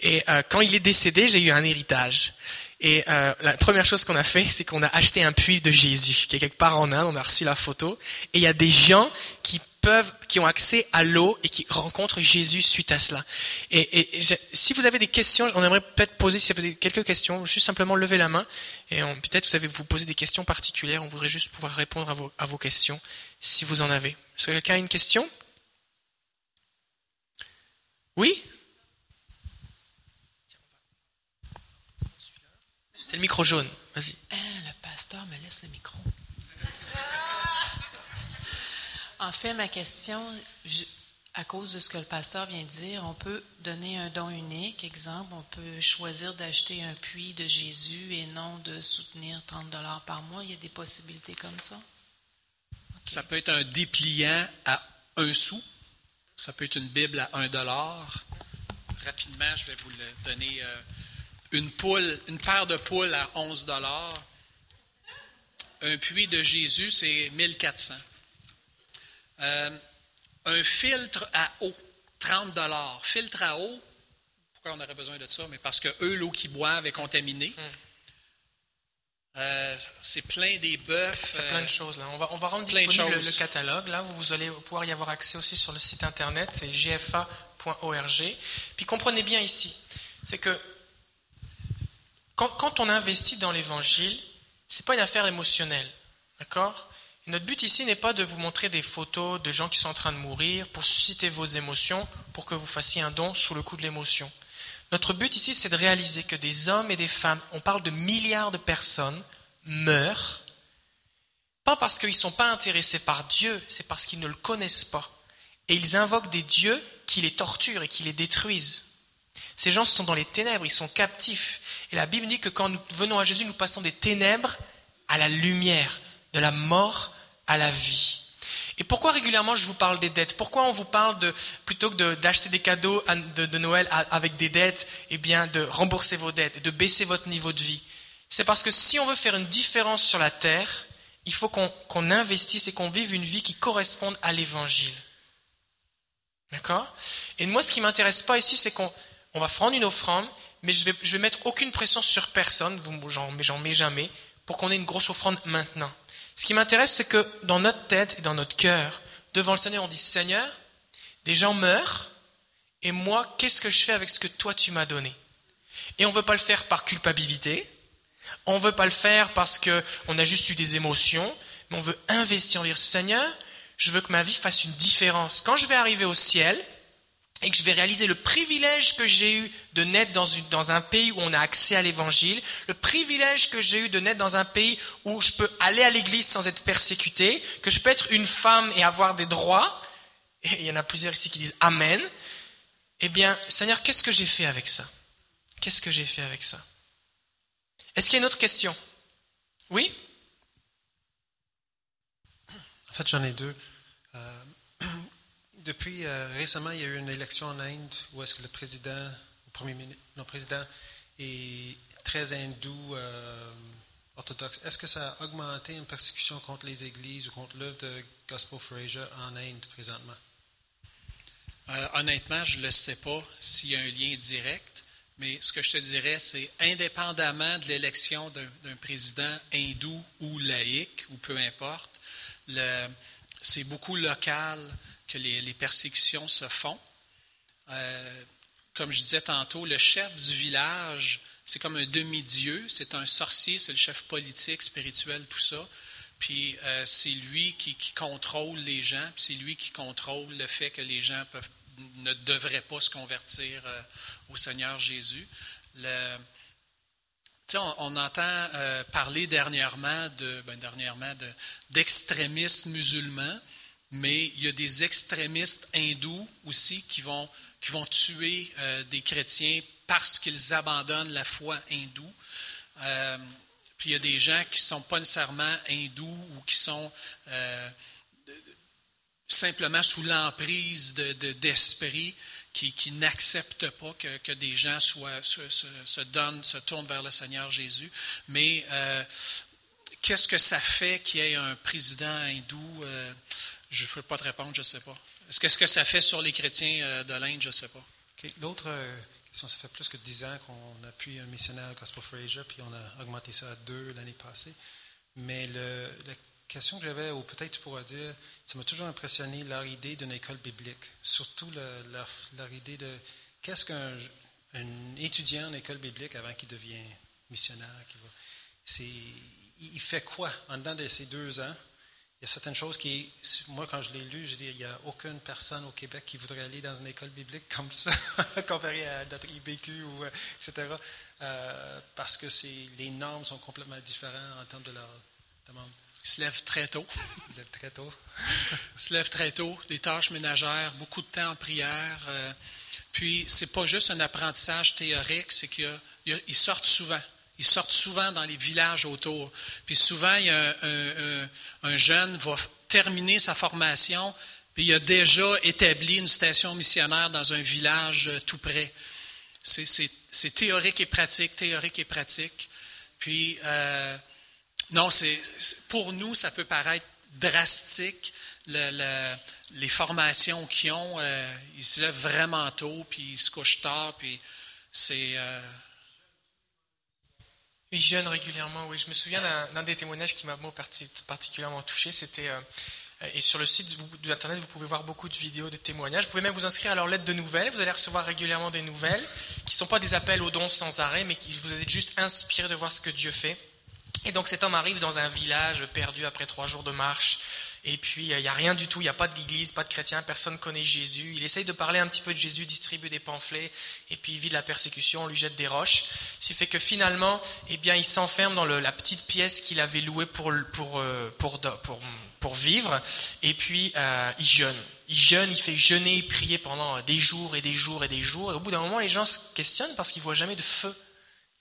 Speaker 2: Et euh, quand il est décédé, j'ai eu un héritage. Et euh, la première chose qu'on a fait, c'est qu'on a acheté un puits de Jésus, qui est quelque part en Inde. On a reçu la photo. Et il y a des gens qui peuvent, qui ont accès à l'eau et qui rencontrent Jésus suite à cela. Et, si vous avez des questions, on aimerait peut-être poser, si vous avez quelques questions, juste simplement lever la main. Et peut-être vous avez vous poser des questions particulières. On voudrait juste pouvoir répondre à vos, à vos questions, si vous en avez. Est-ce que quelqu'un a une question? Oui? C'est le micro jaune. Vas-y.
Speaker 5: Ah, le pasteur me laisse le micro. En fait, ma question, à cause de ce que le pasteur vient de dire, on peut donner un don unique. Exemple, on peut choisir d'acheter un puits de Jésus et non de soutenir 30 dollars par mois. Il y a des possibilités comme ça?
Speaker 4: Ça peut être un dépliant à un sou. Ça peut être une Bible à un dollar. Rapidement, je vais vous le donner. Euh, une poule, une paire de poules à 11 dollars. Un puits de Jésus, c'est 1400. Euh, un filtre à eau, 30 dollars. Filtre à eau, pourquoi on aurait besoin de ça? Mais parce que eux, l'eau qu'ils boivent est contaminée. Hmm. Euh, c'est plein des bœufs.
Speaker 2: Il y a plein de choses là. On va, on va rendre disponible le, catalogue. Là, vous allez pouvoir y avoir accès aussi sur le site internet, c'est gfa.org. Puis comprenez bien ici, c'est que quand, on investit dans l'évangile, c'est pas une affaire émotionnelle. D'accord? Notre but ici n'est pas de vous montrer des photos de gens qui sont en train de mourir pour susciter vos émotions, pour que vous fassiez un don sous le coup de l'émotion. Notre but ici, c'est de réaliser que des hommes et des femmes, on parle de milliards de personnes, meurent, pas parce qu'ils ne sont pas intéressés par Dieu, c'est parce qu'ils ne le connaissent pas. Et ils invoquent des dieux qui les torturent et qui les détruisent. Ces gens sont dans les ténèbres, ils sont captifs. Et la Bible dit que quand nous venons à Jésus, nous passons des ténèbres à la lumière, de la mort à la vie. Et pourquoi régulièrement je vous parle des dettes? Pourquoi on vous parle de, plutôt que d'acheter des cadeaux de, Noël avec des dettes, eh bien de rembourser vos dettes et de baisser votre niveau de vie? C'est parce que si on veut faire une différence sur la terre, il faut qu'on investisse et qu'on vive une vie qui corresponde à l'évangile. D'accord? Et moi, ce qui m'intéresse pas ici, c'est qu'on va prendre une offrande mais je vais, je vais mettre aucune pression sur personne, j'en mets jamais, pour qu'on ait une grosse offrande maintenant. Ce qui m'intéresse, c'est que dans notre tête et dans notre cœur, devant le Seigneur, on dit Seigneur, des gens meurent, et moi, qu'est-ce que je fais avec ce que toi tu m'as donné? Et on ne veut pas le faire par culpabilité, on ne veut pas le faire parce qu'on a juste eu des émotions, mais on veut investir, dire Seigneur, je veux que ma vie fasse une différence. Quand je vais arriver au ciel, et que je vais réaliser le privilège que j'ai eu de naître dans, un pays où on a accès à l'évangile, le privilège que j'ai eu de naître dans un pays où je peux aller à l'église sans être persécuté, que je peux être une femme et avoir des droits, [laughs] et il y en a plusieurs ici qui disent Amen, eh bien, Seigneur, qu'est-ce que j'ai fait avec ça? Qu'est-ce que j'ai fait avec ça? Est-ce qu'il y a une autre question? Oui?
Speaker 6: En fait, j'en ai deux. Depuis euh, récemment, il y a eu une élection en Inde où est-ce que le président, le premier ministre, non, président est très hindou, euh, orthodoxe. Est-ce que ça a augmenté une persécution contre les églises ou contre l'œuvre de Gospel for Asia en Inde présentement?
Speaker 4: Euh, honnêtement, je ne le sais pas s'il y a un lien direct, mais ce que je te dirais, c'est indépendamment de l'élection d'un président hindou ou laïque, ou peu importe, c'est beaucoup local que les, persécutions se font. Euh, comme je disais tantôt, le chef du village, c'est comme un demi-dieu, c'est un sorcier, c'est le chef politique, spirituel, tout ça. Puis euh, c'est lui qui, contrôle les gens, puis c'est lui qui contrôle le fait que les gens ne devraient pas se convertir euh, au Seigneur Jésus. Le, on, entend parler dernièrement de ben, dernièrement d'extrémistes musulmans mais il y a des extrémistes hindous aussi qui vont, qui vont tuer euh, des chrétiens parce qu'ils abandonnent la foi hindoue. Euh, puis il y a des gens qui ne sont pas nécessairement hindous ou qui sont euh, simplement sous l'emprise d'esprit qui, qui n'acceptent pas que, que, des gens soient, se, donnent, se tournent vers le Seigneur Jésus. Mais qu'est-ce que ça fait qu'il y ait un président hindou je ne peux pas te répondre, je ne sais pas. Est-ce que que ça fait sur les chrétiens euh, de l'Inde, je ne sais pas.
Speaker 6: L'autre euh, ça fait plus que dix ans qu'on appuie un missionnaire Gospel for Asia, puis on a augmenté ça à deux l'année passée. Mais le, la question que j'avais, ou peut-être tu pourras dire, ça m'a toujours impressionné leur idée d'une école biblique. Surtout le- leur, idée de qu'est-ce qu'un un étudiant en école biblique avant qu'il devienne missionnaire. Va, il fait quoi en dedans de ces deux ans? Il y a certaines choses qui, moi, quand je l'ai lu, je dis, il n'y a aucune personne au Québec qui voudrait aller dans une école biblique [laughs] comme ça, [laughs] comparé à notre IBQ, ou, euh, etc. Euh, parce que les normes sont complètement différentes en termes de leur demande.
Speaker 4: Ils se lèvent très tôt.
Speaker 6: Ils lèvent très tôt. [laughs]
Speaker 4: Ils se lèvent très tôt, des tâches ménagères, beaucoup de temps en prière. euh, puis, c'est pas juste un apprentissage théorique, c'est qu'ils sortent souvent. Ils sortent souvent dans les villages autour. Puis souvent, il y a un, un- un- un jeune va terminer sa formation, puis il a déjà établi une station missionnaire dans un village euh, tout près. C'est- théorique et pratique, théorique et pratique. Puis, euh, non, c'est pour nous, ça peut paraître drastique. le- le- les formations qu'ils ont, euh, ils se lèvent vraiment tôt, puis ils se couchent tard, puis c'est...
Speaker 2: Ils jeûnent régulièrement, oui. Je me souviens d'un des témoignages qui m'a particulièrement touché. C'était euh, et sur le site de l'internet, vous pouvez voir beaucoup de vidéos de témoignages. Vous pouvez même vous inscrire à leur lettre de nouvelles. Vous allez recevoir régulièrement des nouvelles qui ne sont pas des appels aux dons sans arrêt, mais qui vous êtes juste inspiré de voir ce que Dieu fait. Et donc cet homme arrive dans un village perdu après trois jours de marche. Et puis, euh, il n'y a rien du tout, il n'y a pas d'église, pas de chrétiens, personne connaît Jésus. Il essaye de parler un petit peu de Jésus, distribue des pamphlets, et puis il vit de la persécution, on lui jette des roches. Ce qui fait que finalement, eh bien, il s'enferme dans la petite pièce qu'il avait louée pour, pour, euh, pour, pour, vivre, et puis euh, il jeûne. Il jeûne, il fait jeûner et prier pendant des jours et des jours et des jours. Et au bout d'un moment, les gens se questionnent parce qu'ils ne voient jamais de feu.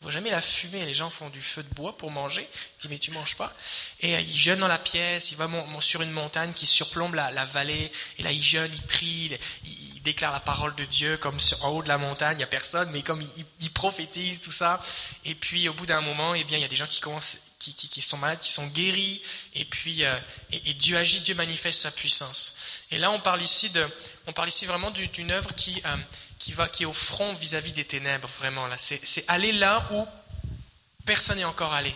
Speaker 2: Ne voient jamais la fumée. Les gens font du feu de bois pour manger. Ils disent, mais tu manges pas. Et euh, il jeûne dans la pièce. Il va sur une montagne qui surplombe la, vallée. Et là, il jeûne, il prie. Il, il- il déclare la parole de Dieu comme sur, en haut de la montagne. Il n'y a personne, mais comme il, il- il prophétise tout ça. Et puis, au bout d'un moment, eh bien, il y a des gens qui commencent, qui, sont malades, qui sont guéris. Et puis, euh, et, Dieu agit, Dieu manifeste sa puissance. Et là, on parle ici de, on parle ici vraiment du- d'une œuvre qui, euh, qui va, qui est au front vis-à-vis des ténèbres, vraiment. Là, c'est aller là où personne n'est encore allé.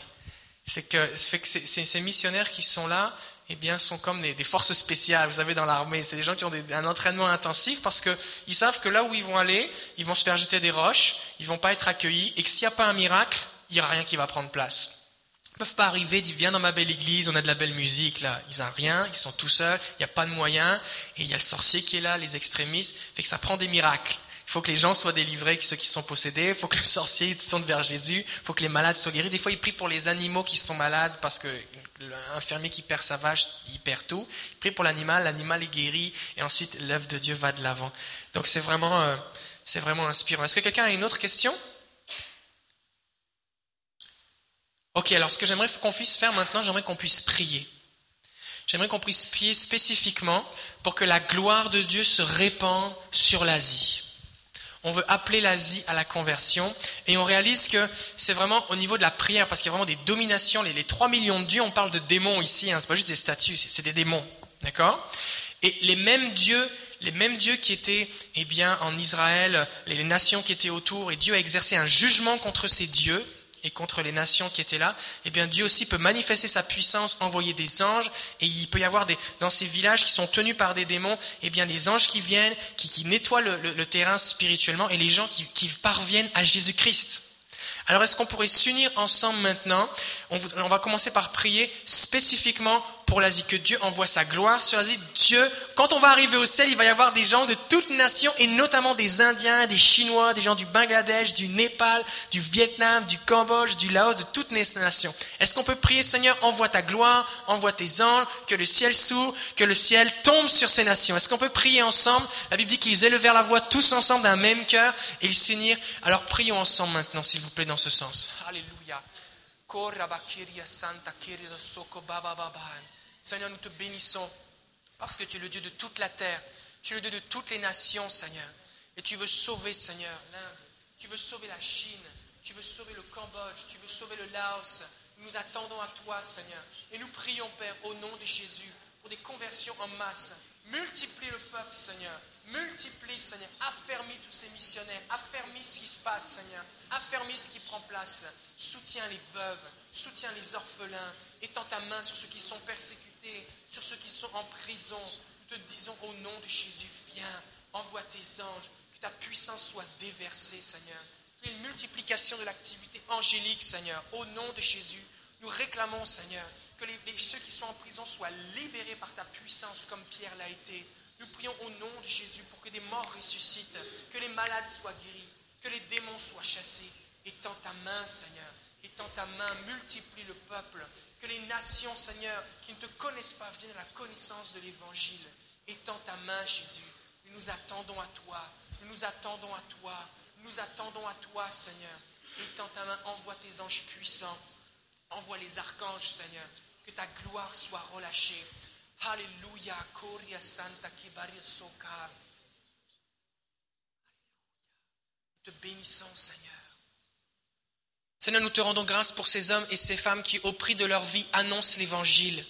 Speaker 2: C'est que, que ces, ces- missionnaires qui sont là, eh bien, sont comme des, forces spéciales, vous savez, dans l'armée. C'est des gens qui ont un entraînement intensif parce qu'ils savent que là où ils vont aller, ils vont se faire jeter des roches, ils vont pas être accueillis, et que s'il n'y a pas un miracle, il n'y a rien qui va prendre place. Ils peuvent pas arriver, dire viens dans ma belle église, on a de la belle musique là. Ils n'ont rien, ils sont tout seuls, il n'y a pas de moyens, et il y a le sorcier qui est là, les extrémistes, fait que ça prend des miracles. Il faut que les gens soient délivrés, ceux qui sont possédés, il faut que le [laughs] sorcier tourne vers Jésus, il faut que les malades soient guéris. Des fois, ils prient pour les animaux qui sont malades parce que l'infirmier qui perd sa vache, il perd tout. Il prie pour l'animal, l'animal est guéri, et ensuite l'œuvre de Dieu va de l'avant. Donc c'est vraiment, euh, c'est vraiment inspirant. Est-ce que quelqu'un a une autre question? Ok, alors ce que j'aimerais qu'on puisse faire maintenant, j'aimerais qu'on puisse prier. J'aimerais qu'on puisse prier spécifiquement pour que la gloire de Dieu se répande sur l'Asie. On veut appeler l'Asie à la conversion et on réalise que c'est vraiment au niveau de la prière parce qu'il y a vraiment des dominations. Les, les 3 millions de dieux, on parle de démons ici, hein, c'est pas juste des statues, c'est des démons. D'accord? Et les mêmes dieux, les mêmes dieux qui étaient eh bien, en Israël, les nations qui étaient autour, et Dieu a exercé un jugement contre ces dieux et contre les nations qui étaient là, eh bien Dieu aussi peut manifester sa puissance, envoyer des anges, et il peut y avoir des, dans ces villages qui sont tenus par des démons, eh bien des anges qui viennent, qui, nettoient le, terrain spirituellement, et les gens qui, parviennent à Jésus-Christ. Alors est-ce qu'on pourrait s'unir ensemble maintenant? On va commencer par prier spécifiquement pour l'Asie, que Dieu envoie sa gloire sur l'Asie. Dieu, quand on va arriver au ciel, il va y avoir des gens de toutes nations, et notamment des Indiens, des Chinois, des gens du Bangladesh, du Népal, du Vietnam, du Cambodge, du Laos, de toutes nations. Est-ce qu'on peut prier, Seigneur, envoie ta gloire, envoie tes anges, que le ciel s'ouvre, que le ciel tombe sur ces nations? Est-ce qu'on peut prier ensemble? La Bible dit qu'ils élevèrent la voix tous ensemble d'un même cœur et ils s'unirent. Alors prions ensemble maintenant, s'il vous plaît, dans ce sens. Alléluia. Seigneur, nous te bénissons parce que tu es le Dieu de toute la terre. Tu es le Dieu de toutes les nations, Seigneur. Et tu veux sauver, Seigneur, l'Inde. Tu veux sauver la Chine. Tu veux sauver le Cambodge. Tu veux sauver le Laos. Nous nous attendons à toi, Seigneur. Et nous prions, Père, au nom de Jésus, pour des conversions en masse. Multiplie le peuple, Seigneur. Multiplie, Seigneur. Affermis tous ces missionnaires. Affermis ce qui se passe, Seigneur. Affermis ce qui prend place. Soutiens les veuves. Soutiens les orphelins. Étends ta main sur ceux qui sont persécutés, sur ceux qui sont en prison. Nous te disons au nom de Jésus, viens, envoie tes anges, que ta puissance soit déversée, Seigneur. Une multiplication de l'activité angélique, Seigneur. Au nom de Jésus, nous réclamons, Seigneur, que ceux qui sont en prison soient libérés par ta puissance, comme Pierre l'a été. Nous prions au nom de Jésus pour que des morts ressuscitent, que les malades soient guéris, que les démons soient chassés. Étends ta main, Seigneur. Étends ta main, multiplie le peuple. Que les nations, Seigneur, qui ne te connaissent pas, viennent à la connaissance de l'Évangile. Étends ta main, Jésus. Nous nous attendons à toi. Nous nous attendons à toi. Nous nous attendons à toi, Seigneur. Étends ta main, envoie tes anges puissants. Envoie les archanges, Seigneur. Que ta gloire soit relâchée. Alléluia. Koria Santa Kibaria Soka. Te bénissons, Seigneur. Seigneur, nous te rendons grâce pour ces hommes et ces femmes qui, au prix de leur vie, annoncent l'évangile.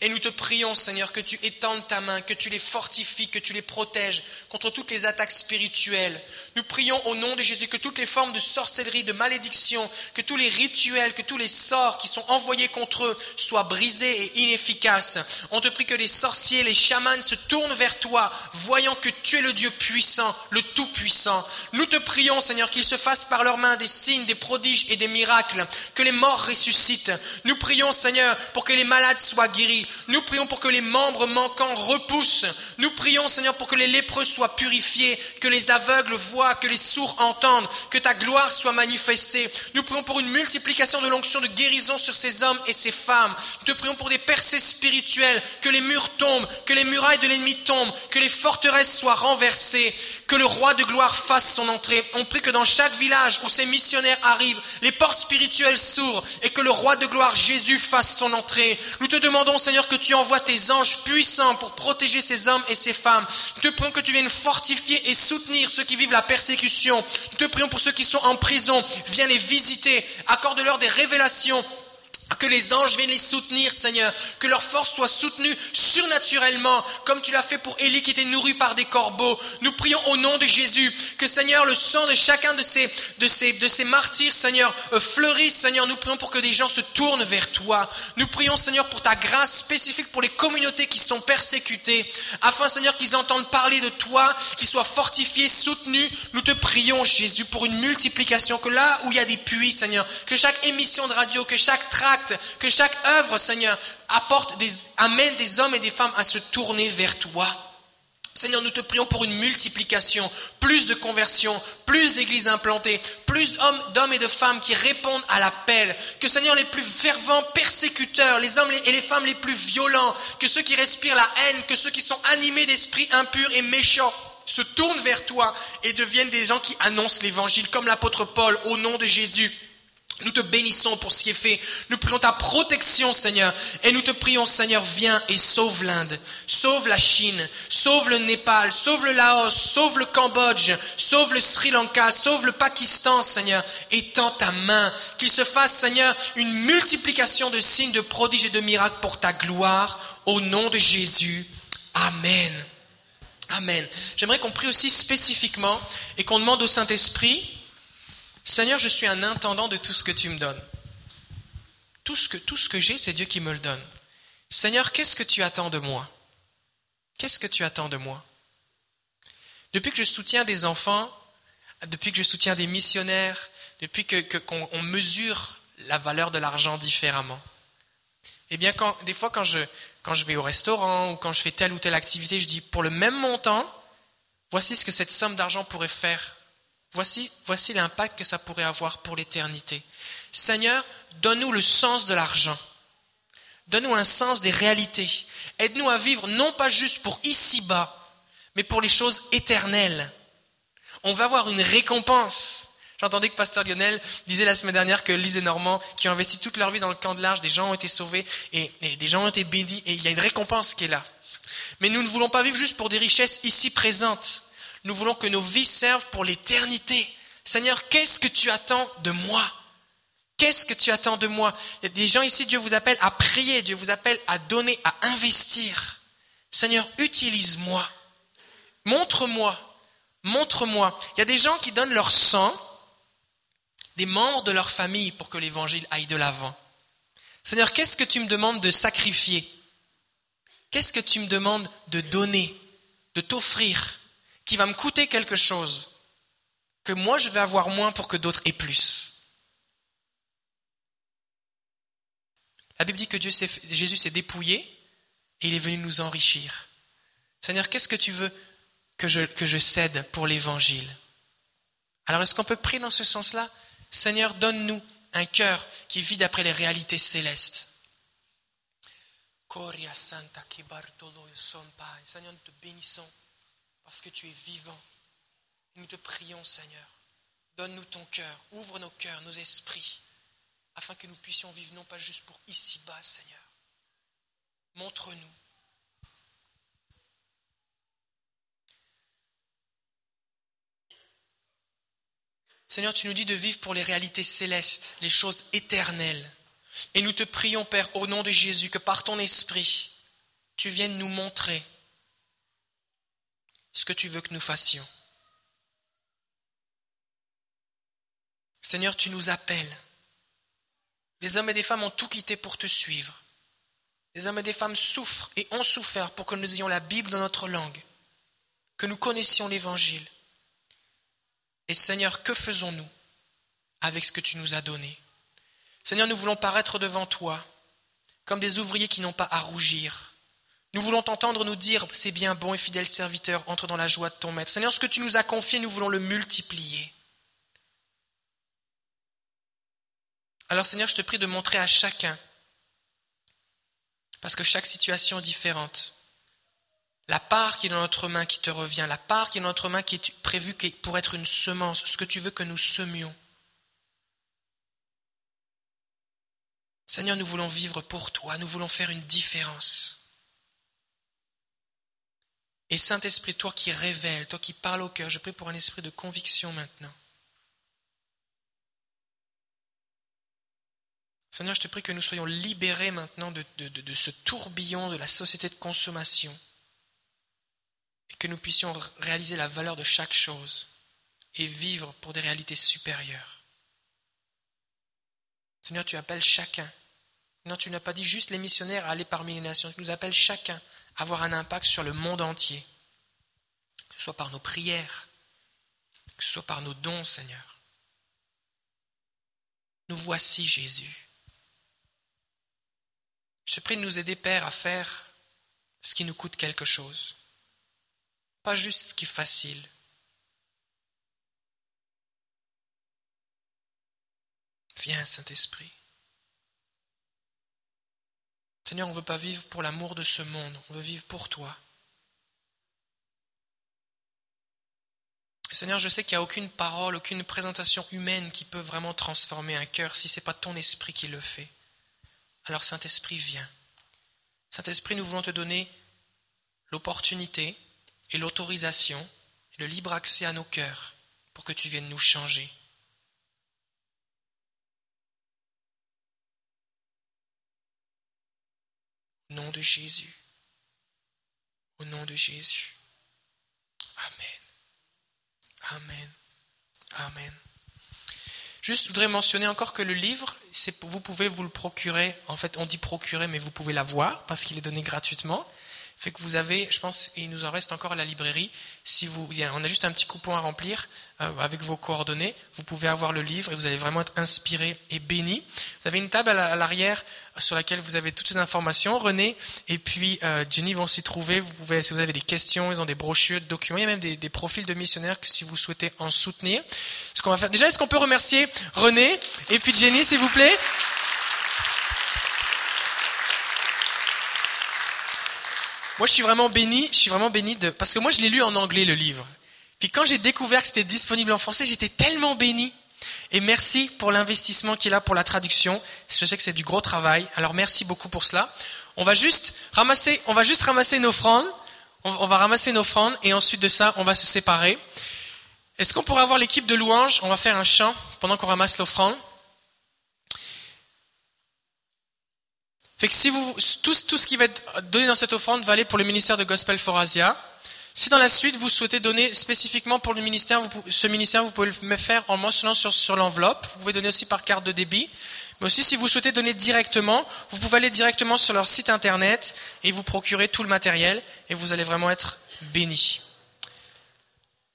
Speaker 2: Et nous te prions, Seigneur, que tu étendes ta main, que tu les fortifies, que tu les protèges contre toutes les attaques spirituelles. Nous prions au nom de Jésus que toutes les formes de sorcellerie, de malédiction, que tous les rituels, que tous les sorts qui sont envoyés contre eux soient brisés et inefficaces. On te prie que les sorciers, les chamans se tournent vers toi, voyant que tu es le Dieu puissant, le Tout-Puissant. Nous te prions, Seigneur, qu'ils se fassent par leurs mains des signes, des prodiges et des miracles, que les morts ressuscitent. Nous prions, Seigneur, pour que les malades soient guéris nous prions pour que les membres manquants repoussent. Nous prions, Seigneur, pour que les lépreux soient purifiés, que les aveugles voient, que les sourds entendent, que ta gloire soit manifestée. Nous prions pour une multiplication de l'onction de guérison sur ces hommes et ces femmes. Nous te prions pour des percées spirituelles, que les murs tombent, que les murailles de l'ennemi tombent, que les forteresses soient renversées, que le roi de gloire fasse son entrée. On prie que dans chaque village où ces missionnaires arrivent, les portes spirituelles s'ouvrent et que le roi de gloire Jésus fasse son entrée. Nous te demandons, Seigneur, que tu envoies tes anges puissants pour protéger ces hommes et ces femmes. Nous te prions que tu viennes fortifier et soutenir ceux qui vivent la persécution. Nous te prions pour ceux qui sont en prison. Viens les visiter. Accorde-leur des révélations que les anges viennent les soutenir, Seigneur. Que leur force soit soutenue surnaturellement, comme tu l'as fait pour Élie qui était nourri par des corbeaux. Nous prions au nom de Jésus que, Seigneur, le sang de chacun de ces, de ces, de ces martyrs, Seigneur, euh, fleurisse, Seigneur. Nous prions pour que des gens se tournent vers toi. Nous prions, Seigneur, pour ta grâce spécifique pour les communautés qui sont persécutées, afin, Seigneur, qu'ils entendent parler de toi, qu'ils soient fortifiés, soutenus. Nous te prions, Jésus, pour une multiplication, que là où il y a des puits, Seigneur, que chaque émission de radio, que chaque tract, que chaque œuvre, Seigneur, apporte des, amène des hommes et des femmes à se tourner vers toi. Seigneur, nous te prions pour une multiplication, plus de conversions, plus d'églises implantées, plus d'hommes et de femmes qui répondent à l'appel. Que Seigneur, les plus fervents persécuteurs, les hommes et les femmes les plus violents, que ceux qui respirent la haine, que ceux qui sont animés d'esprits impurs et méchants, se tournent vers toi et deviennent des gens qui annoncent l'évangile, comme l'apôtre Paul, au nom de Jésus. Nous te bénissons pour ce qui est fait. Nous prions ta protection, Seigneur. Et nous te prions, Seigneur, viens et sauve l'Inde, sauve la Chine, sauve le Népal, sauve le Laos, sauve le Cambodge, sauve le Sri Lanka, sauve le Pakistan, Seigneur. Étends ta main. Qu'il se fasse, Seigneur, une multiplication de signes, de prodiges et de miracles pour ta gloire. Au nom de Jésus. Amen. Amen. J'aimerais qu'on prie aussi spécifiquement et qu'on demande au Saint-Esprit Seigneur, je suis un intendant de tout ce que tu me donnes. Tout ce que, que j'ai, c'est Dieu qui me le donne. Seigneur, qu'est-ce que tu attends de moi? Qu'est-ce que tu attends de moi? Depuis que je soutiens des enfants, depuis que je soutiens des missionnaires, depuis que, qu'on mesure la valeur de l'argent différemment, eh bien, des fois, quand je vais au restaurant ou quand je fais telle ou telle activité, je dis, pour le même montant, voici ce que cette somme d'argent pourrait faire Voici, l'impact que ça pourrait avoir pour l'éternité. Seigneur, donne-nous le sens de l'argent. Donne-nous un sens des réalités. Aide-nous à vivre non pas juste pour ici-bas, mais pour les choses éternelles. On va avoir une récompense. J'entendais que Pasteur Lionel disait la semaine dernière que Lise et Normand, qui ont investi toute leur vie dans le camp de l'Arche, des gens ont été sauvés et des gens ont été bénis et il y a une récompense qui est là. Mais nous ne voulons pas vivre juste pour des richesses ici présentes. Nous voulons que nos vies servent pour l'éternité. Seigneur, qu'est-ce que tu attends de moi? Qu'est-ce que tu attends de moi? Il y a des gens ici, Dieu vous appelle à prier, Dieu vous appelle à donner, à investir. Seigneur, utilise-moi. Montre-moi. Montre-moi. Il y a des gens qui donnent leur sang, des membres de leur famille, pour que l'évangile aille de l'avant. Seigneur, qu'est-ce que tu me demandes de sacrifier? Qu'est-ce que tu me demandes de donner, de t'offrir, qui va me coûter quelque chose, que moi je vais avoir moins pour que d'autres aient plus. La Bible dit que Jésus s'est dépouillé et il est venu nous enrichir. Seigneur, qu'est-ce que tu veux que je, que je cède pour l'évangile? Alors est-ce qu'on peut prier dans ce sens-là? Seigneur, donne-nous un cœur qui vit d'après les réalités célestes. Seigneur, nous te bénissons parce que tu es vivant. Nous te prions, Seigneur. Donne-nous ton cœur, ouvre nos cœurs, nos esprits afin que nous puissions vivre non pas juste pour ici-bas, Seigneur. Montre-nous. Seigneur, tu nous dis de vivre pour les réalités célestes, les choses éternelles. Et nous te prions, Père, au nom de Jésus, que par ton esprit, tu viennes nous montrer ce que tu veux que nous fassions. Seigneur, tu nous appelles des hommes et des femmes ont tout quitté pour te suivre. Des hommes et des femmes souffrent et ont souffert pour que nous ayons la Bible dans notre langue, que nous connaissions l'Évangile. Et Seigneur, que faisons-nous avec ce que tu nous as donné? Seigneur, nous voulons paraître devant toi comme des ouvriers qui n'ont pas à rougir. Nous voulons t'entendre nous dire, c'est bien bon et fidèle serviteur, entre dans la joie de ton maître. Seigneur, ce que tu nous as confié, nous voulons le multiplier. Alors Seigneur, je te prie de montrer à chacun, parce que chaque situation est différente, la part qui est dans notre main qui te revient, la part qui est dans notre main qui est prévue pour être une semence, ce que tu veux que nous semions. Seigneur, nous voulons vivre pour toi, nous voulons faire une différence. Et Saint-Esprit, toi qui révèles, toi qui parles au cœur, je prie pour un esprit de conviction maintenant. Seigneur, je te prie que nous soyons libérés maintenant de, ce tourbillon de la société de consommation et que nous puissions réaliser la valeur de chaque chose et vivre pour des réalités supérieures. Seigneur, tu appelles chacun. Non, tu n'as pas dit juste les missionnaires à aller parmi les nations. Tu nous appelles chacun avoir un impact sur le monde entier. Que ce soit par nos prières, que ce soit par nos dons, Seigneur. Nous voici, Jésus. Je te prie de nous aider, Père, à faire ce qui nous coûte quelque chose. Pas juste ce qui est facile. Viens, Saint-Esprit. Seigneur, on ne veut pas vivre pour l'amour de ce monde, on veut vivre pour toi. Seigneur, je sais qu'il n'y a aucune parole, aucune présentation humaine qui peut vraiment transformer un cœur si ce n'est pas ton esprit qui le fait. Alors Saint-Esprit, viens. Saint-Esprit, nous voulons te donner l'opportunité et l'autorisation et le libre accès à nos cœurs pour que tu viennes nous changer. Au nom de Jésus. Au nom de Jésus. Amen. Amen. Amen. Juste, je voudrais mentionner encore que le livre, vous pouvez vous le procurer. En fait, on dit procurer, mais vous pouvez l'avoir parce qu'il est donné gratuitement. Fait que vous avez, je pense, et il nous en reste encore à la librairie. Si vous, on a juste un petit coupon à remplir avec vos coordonnées. Vous pouvez avoir le livre et vous allez vraiment être inspiré et béni. Vous avez une table à l'arrière sur laquelle vous avez toutes ces informations. René et puis euh, Jenny vont s'y trouver. Vous pouvez, si vous avez des questions, ils ont des brochures, des documents. Il y a même des, des profils de missionnaires que si vous souhaitez en soutenir. Ce qu'on va faire. Déjà, est-ce qu'on peut remercier René et puis Jenny, s'il vous plaît? Moi, je suis vraiment béni, je suis vraiment béni de, parce que moi, je l'ai lu en anglais, le livre. Puis quand j'ai découvert que c'était disponible en français, j'étais tellement béni. Et merci pour l'investissement qui est là pour la traduction. Je sais que c'est du gros travail. Alors merci beaucoup pour cela. On va juste ramasser, on va juste ramasser nos offrandes. On va ramasser nos offrandes et ensuite de ça, on va se séparer. Est-ce qu'on pourrait avoir l'équipe de louanges? On va faire un chant pendant qu'on ramasse l'offrande. Fait que si vous, tout, tout ce qui va être donné dans cette offrande va aller pour le ministère de Gospel for Asia. Si dans la suite vous souhaitez donner spécifiquement pour le ministère, vous, ce ministère, vous pouvez le faire en mentionnant sur, sur l'enveloppe. Vous pouvez donner aussi par carte de débit. Mais aussi, si vous souhaitez donner directement, vous pouvez aller directement sur leur site internet et vous procurer tout le matériel et vous allez vraiment être béni.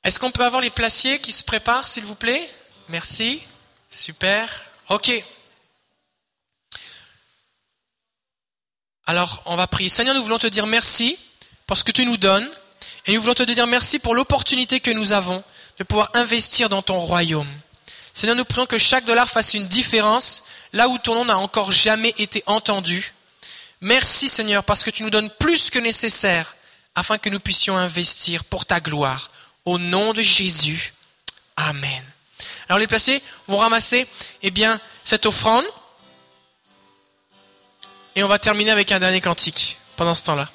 Speaker 2: Est-ce qu'on peut avoir les placiers qui se préparent, s'il vous plaît? Merci. Super. Ok. Alors, on va prier. Seigneur, nous voulons te dire merci pour ce que tu nous donnes. Et nous voulons te dire merci pour l'opportunité que nous avons de pouvoir investir dans ton royaume. Seigneur, nous prions que chaque dollar fasse une différence là où ton nom n'a encore jamais été entendu. Merci Seigneur parce que tu nous donnes plus que nécessaire afin que nous puissions investir pour ta gloire. Au nom de Jésus. Amen. Alors les placés vont ramasser eh bien, cette offrande et on va terminer avec un dernier cantique pendant ce temps-là.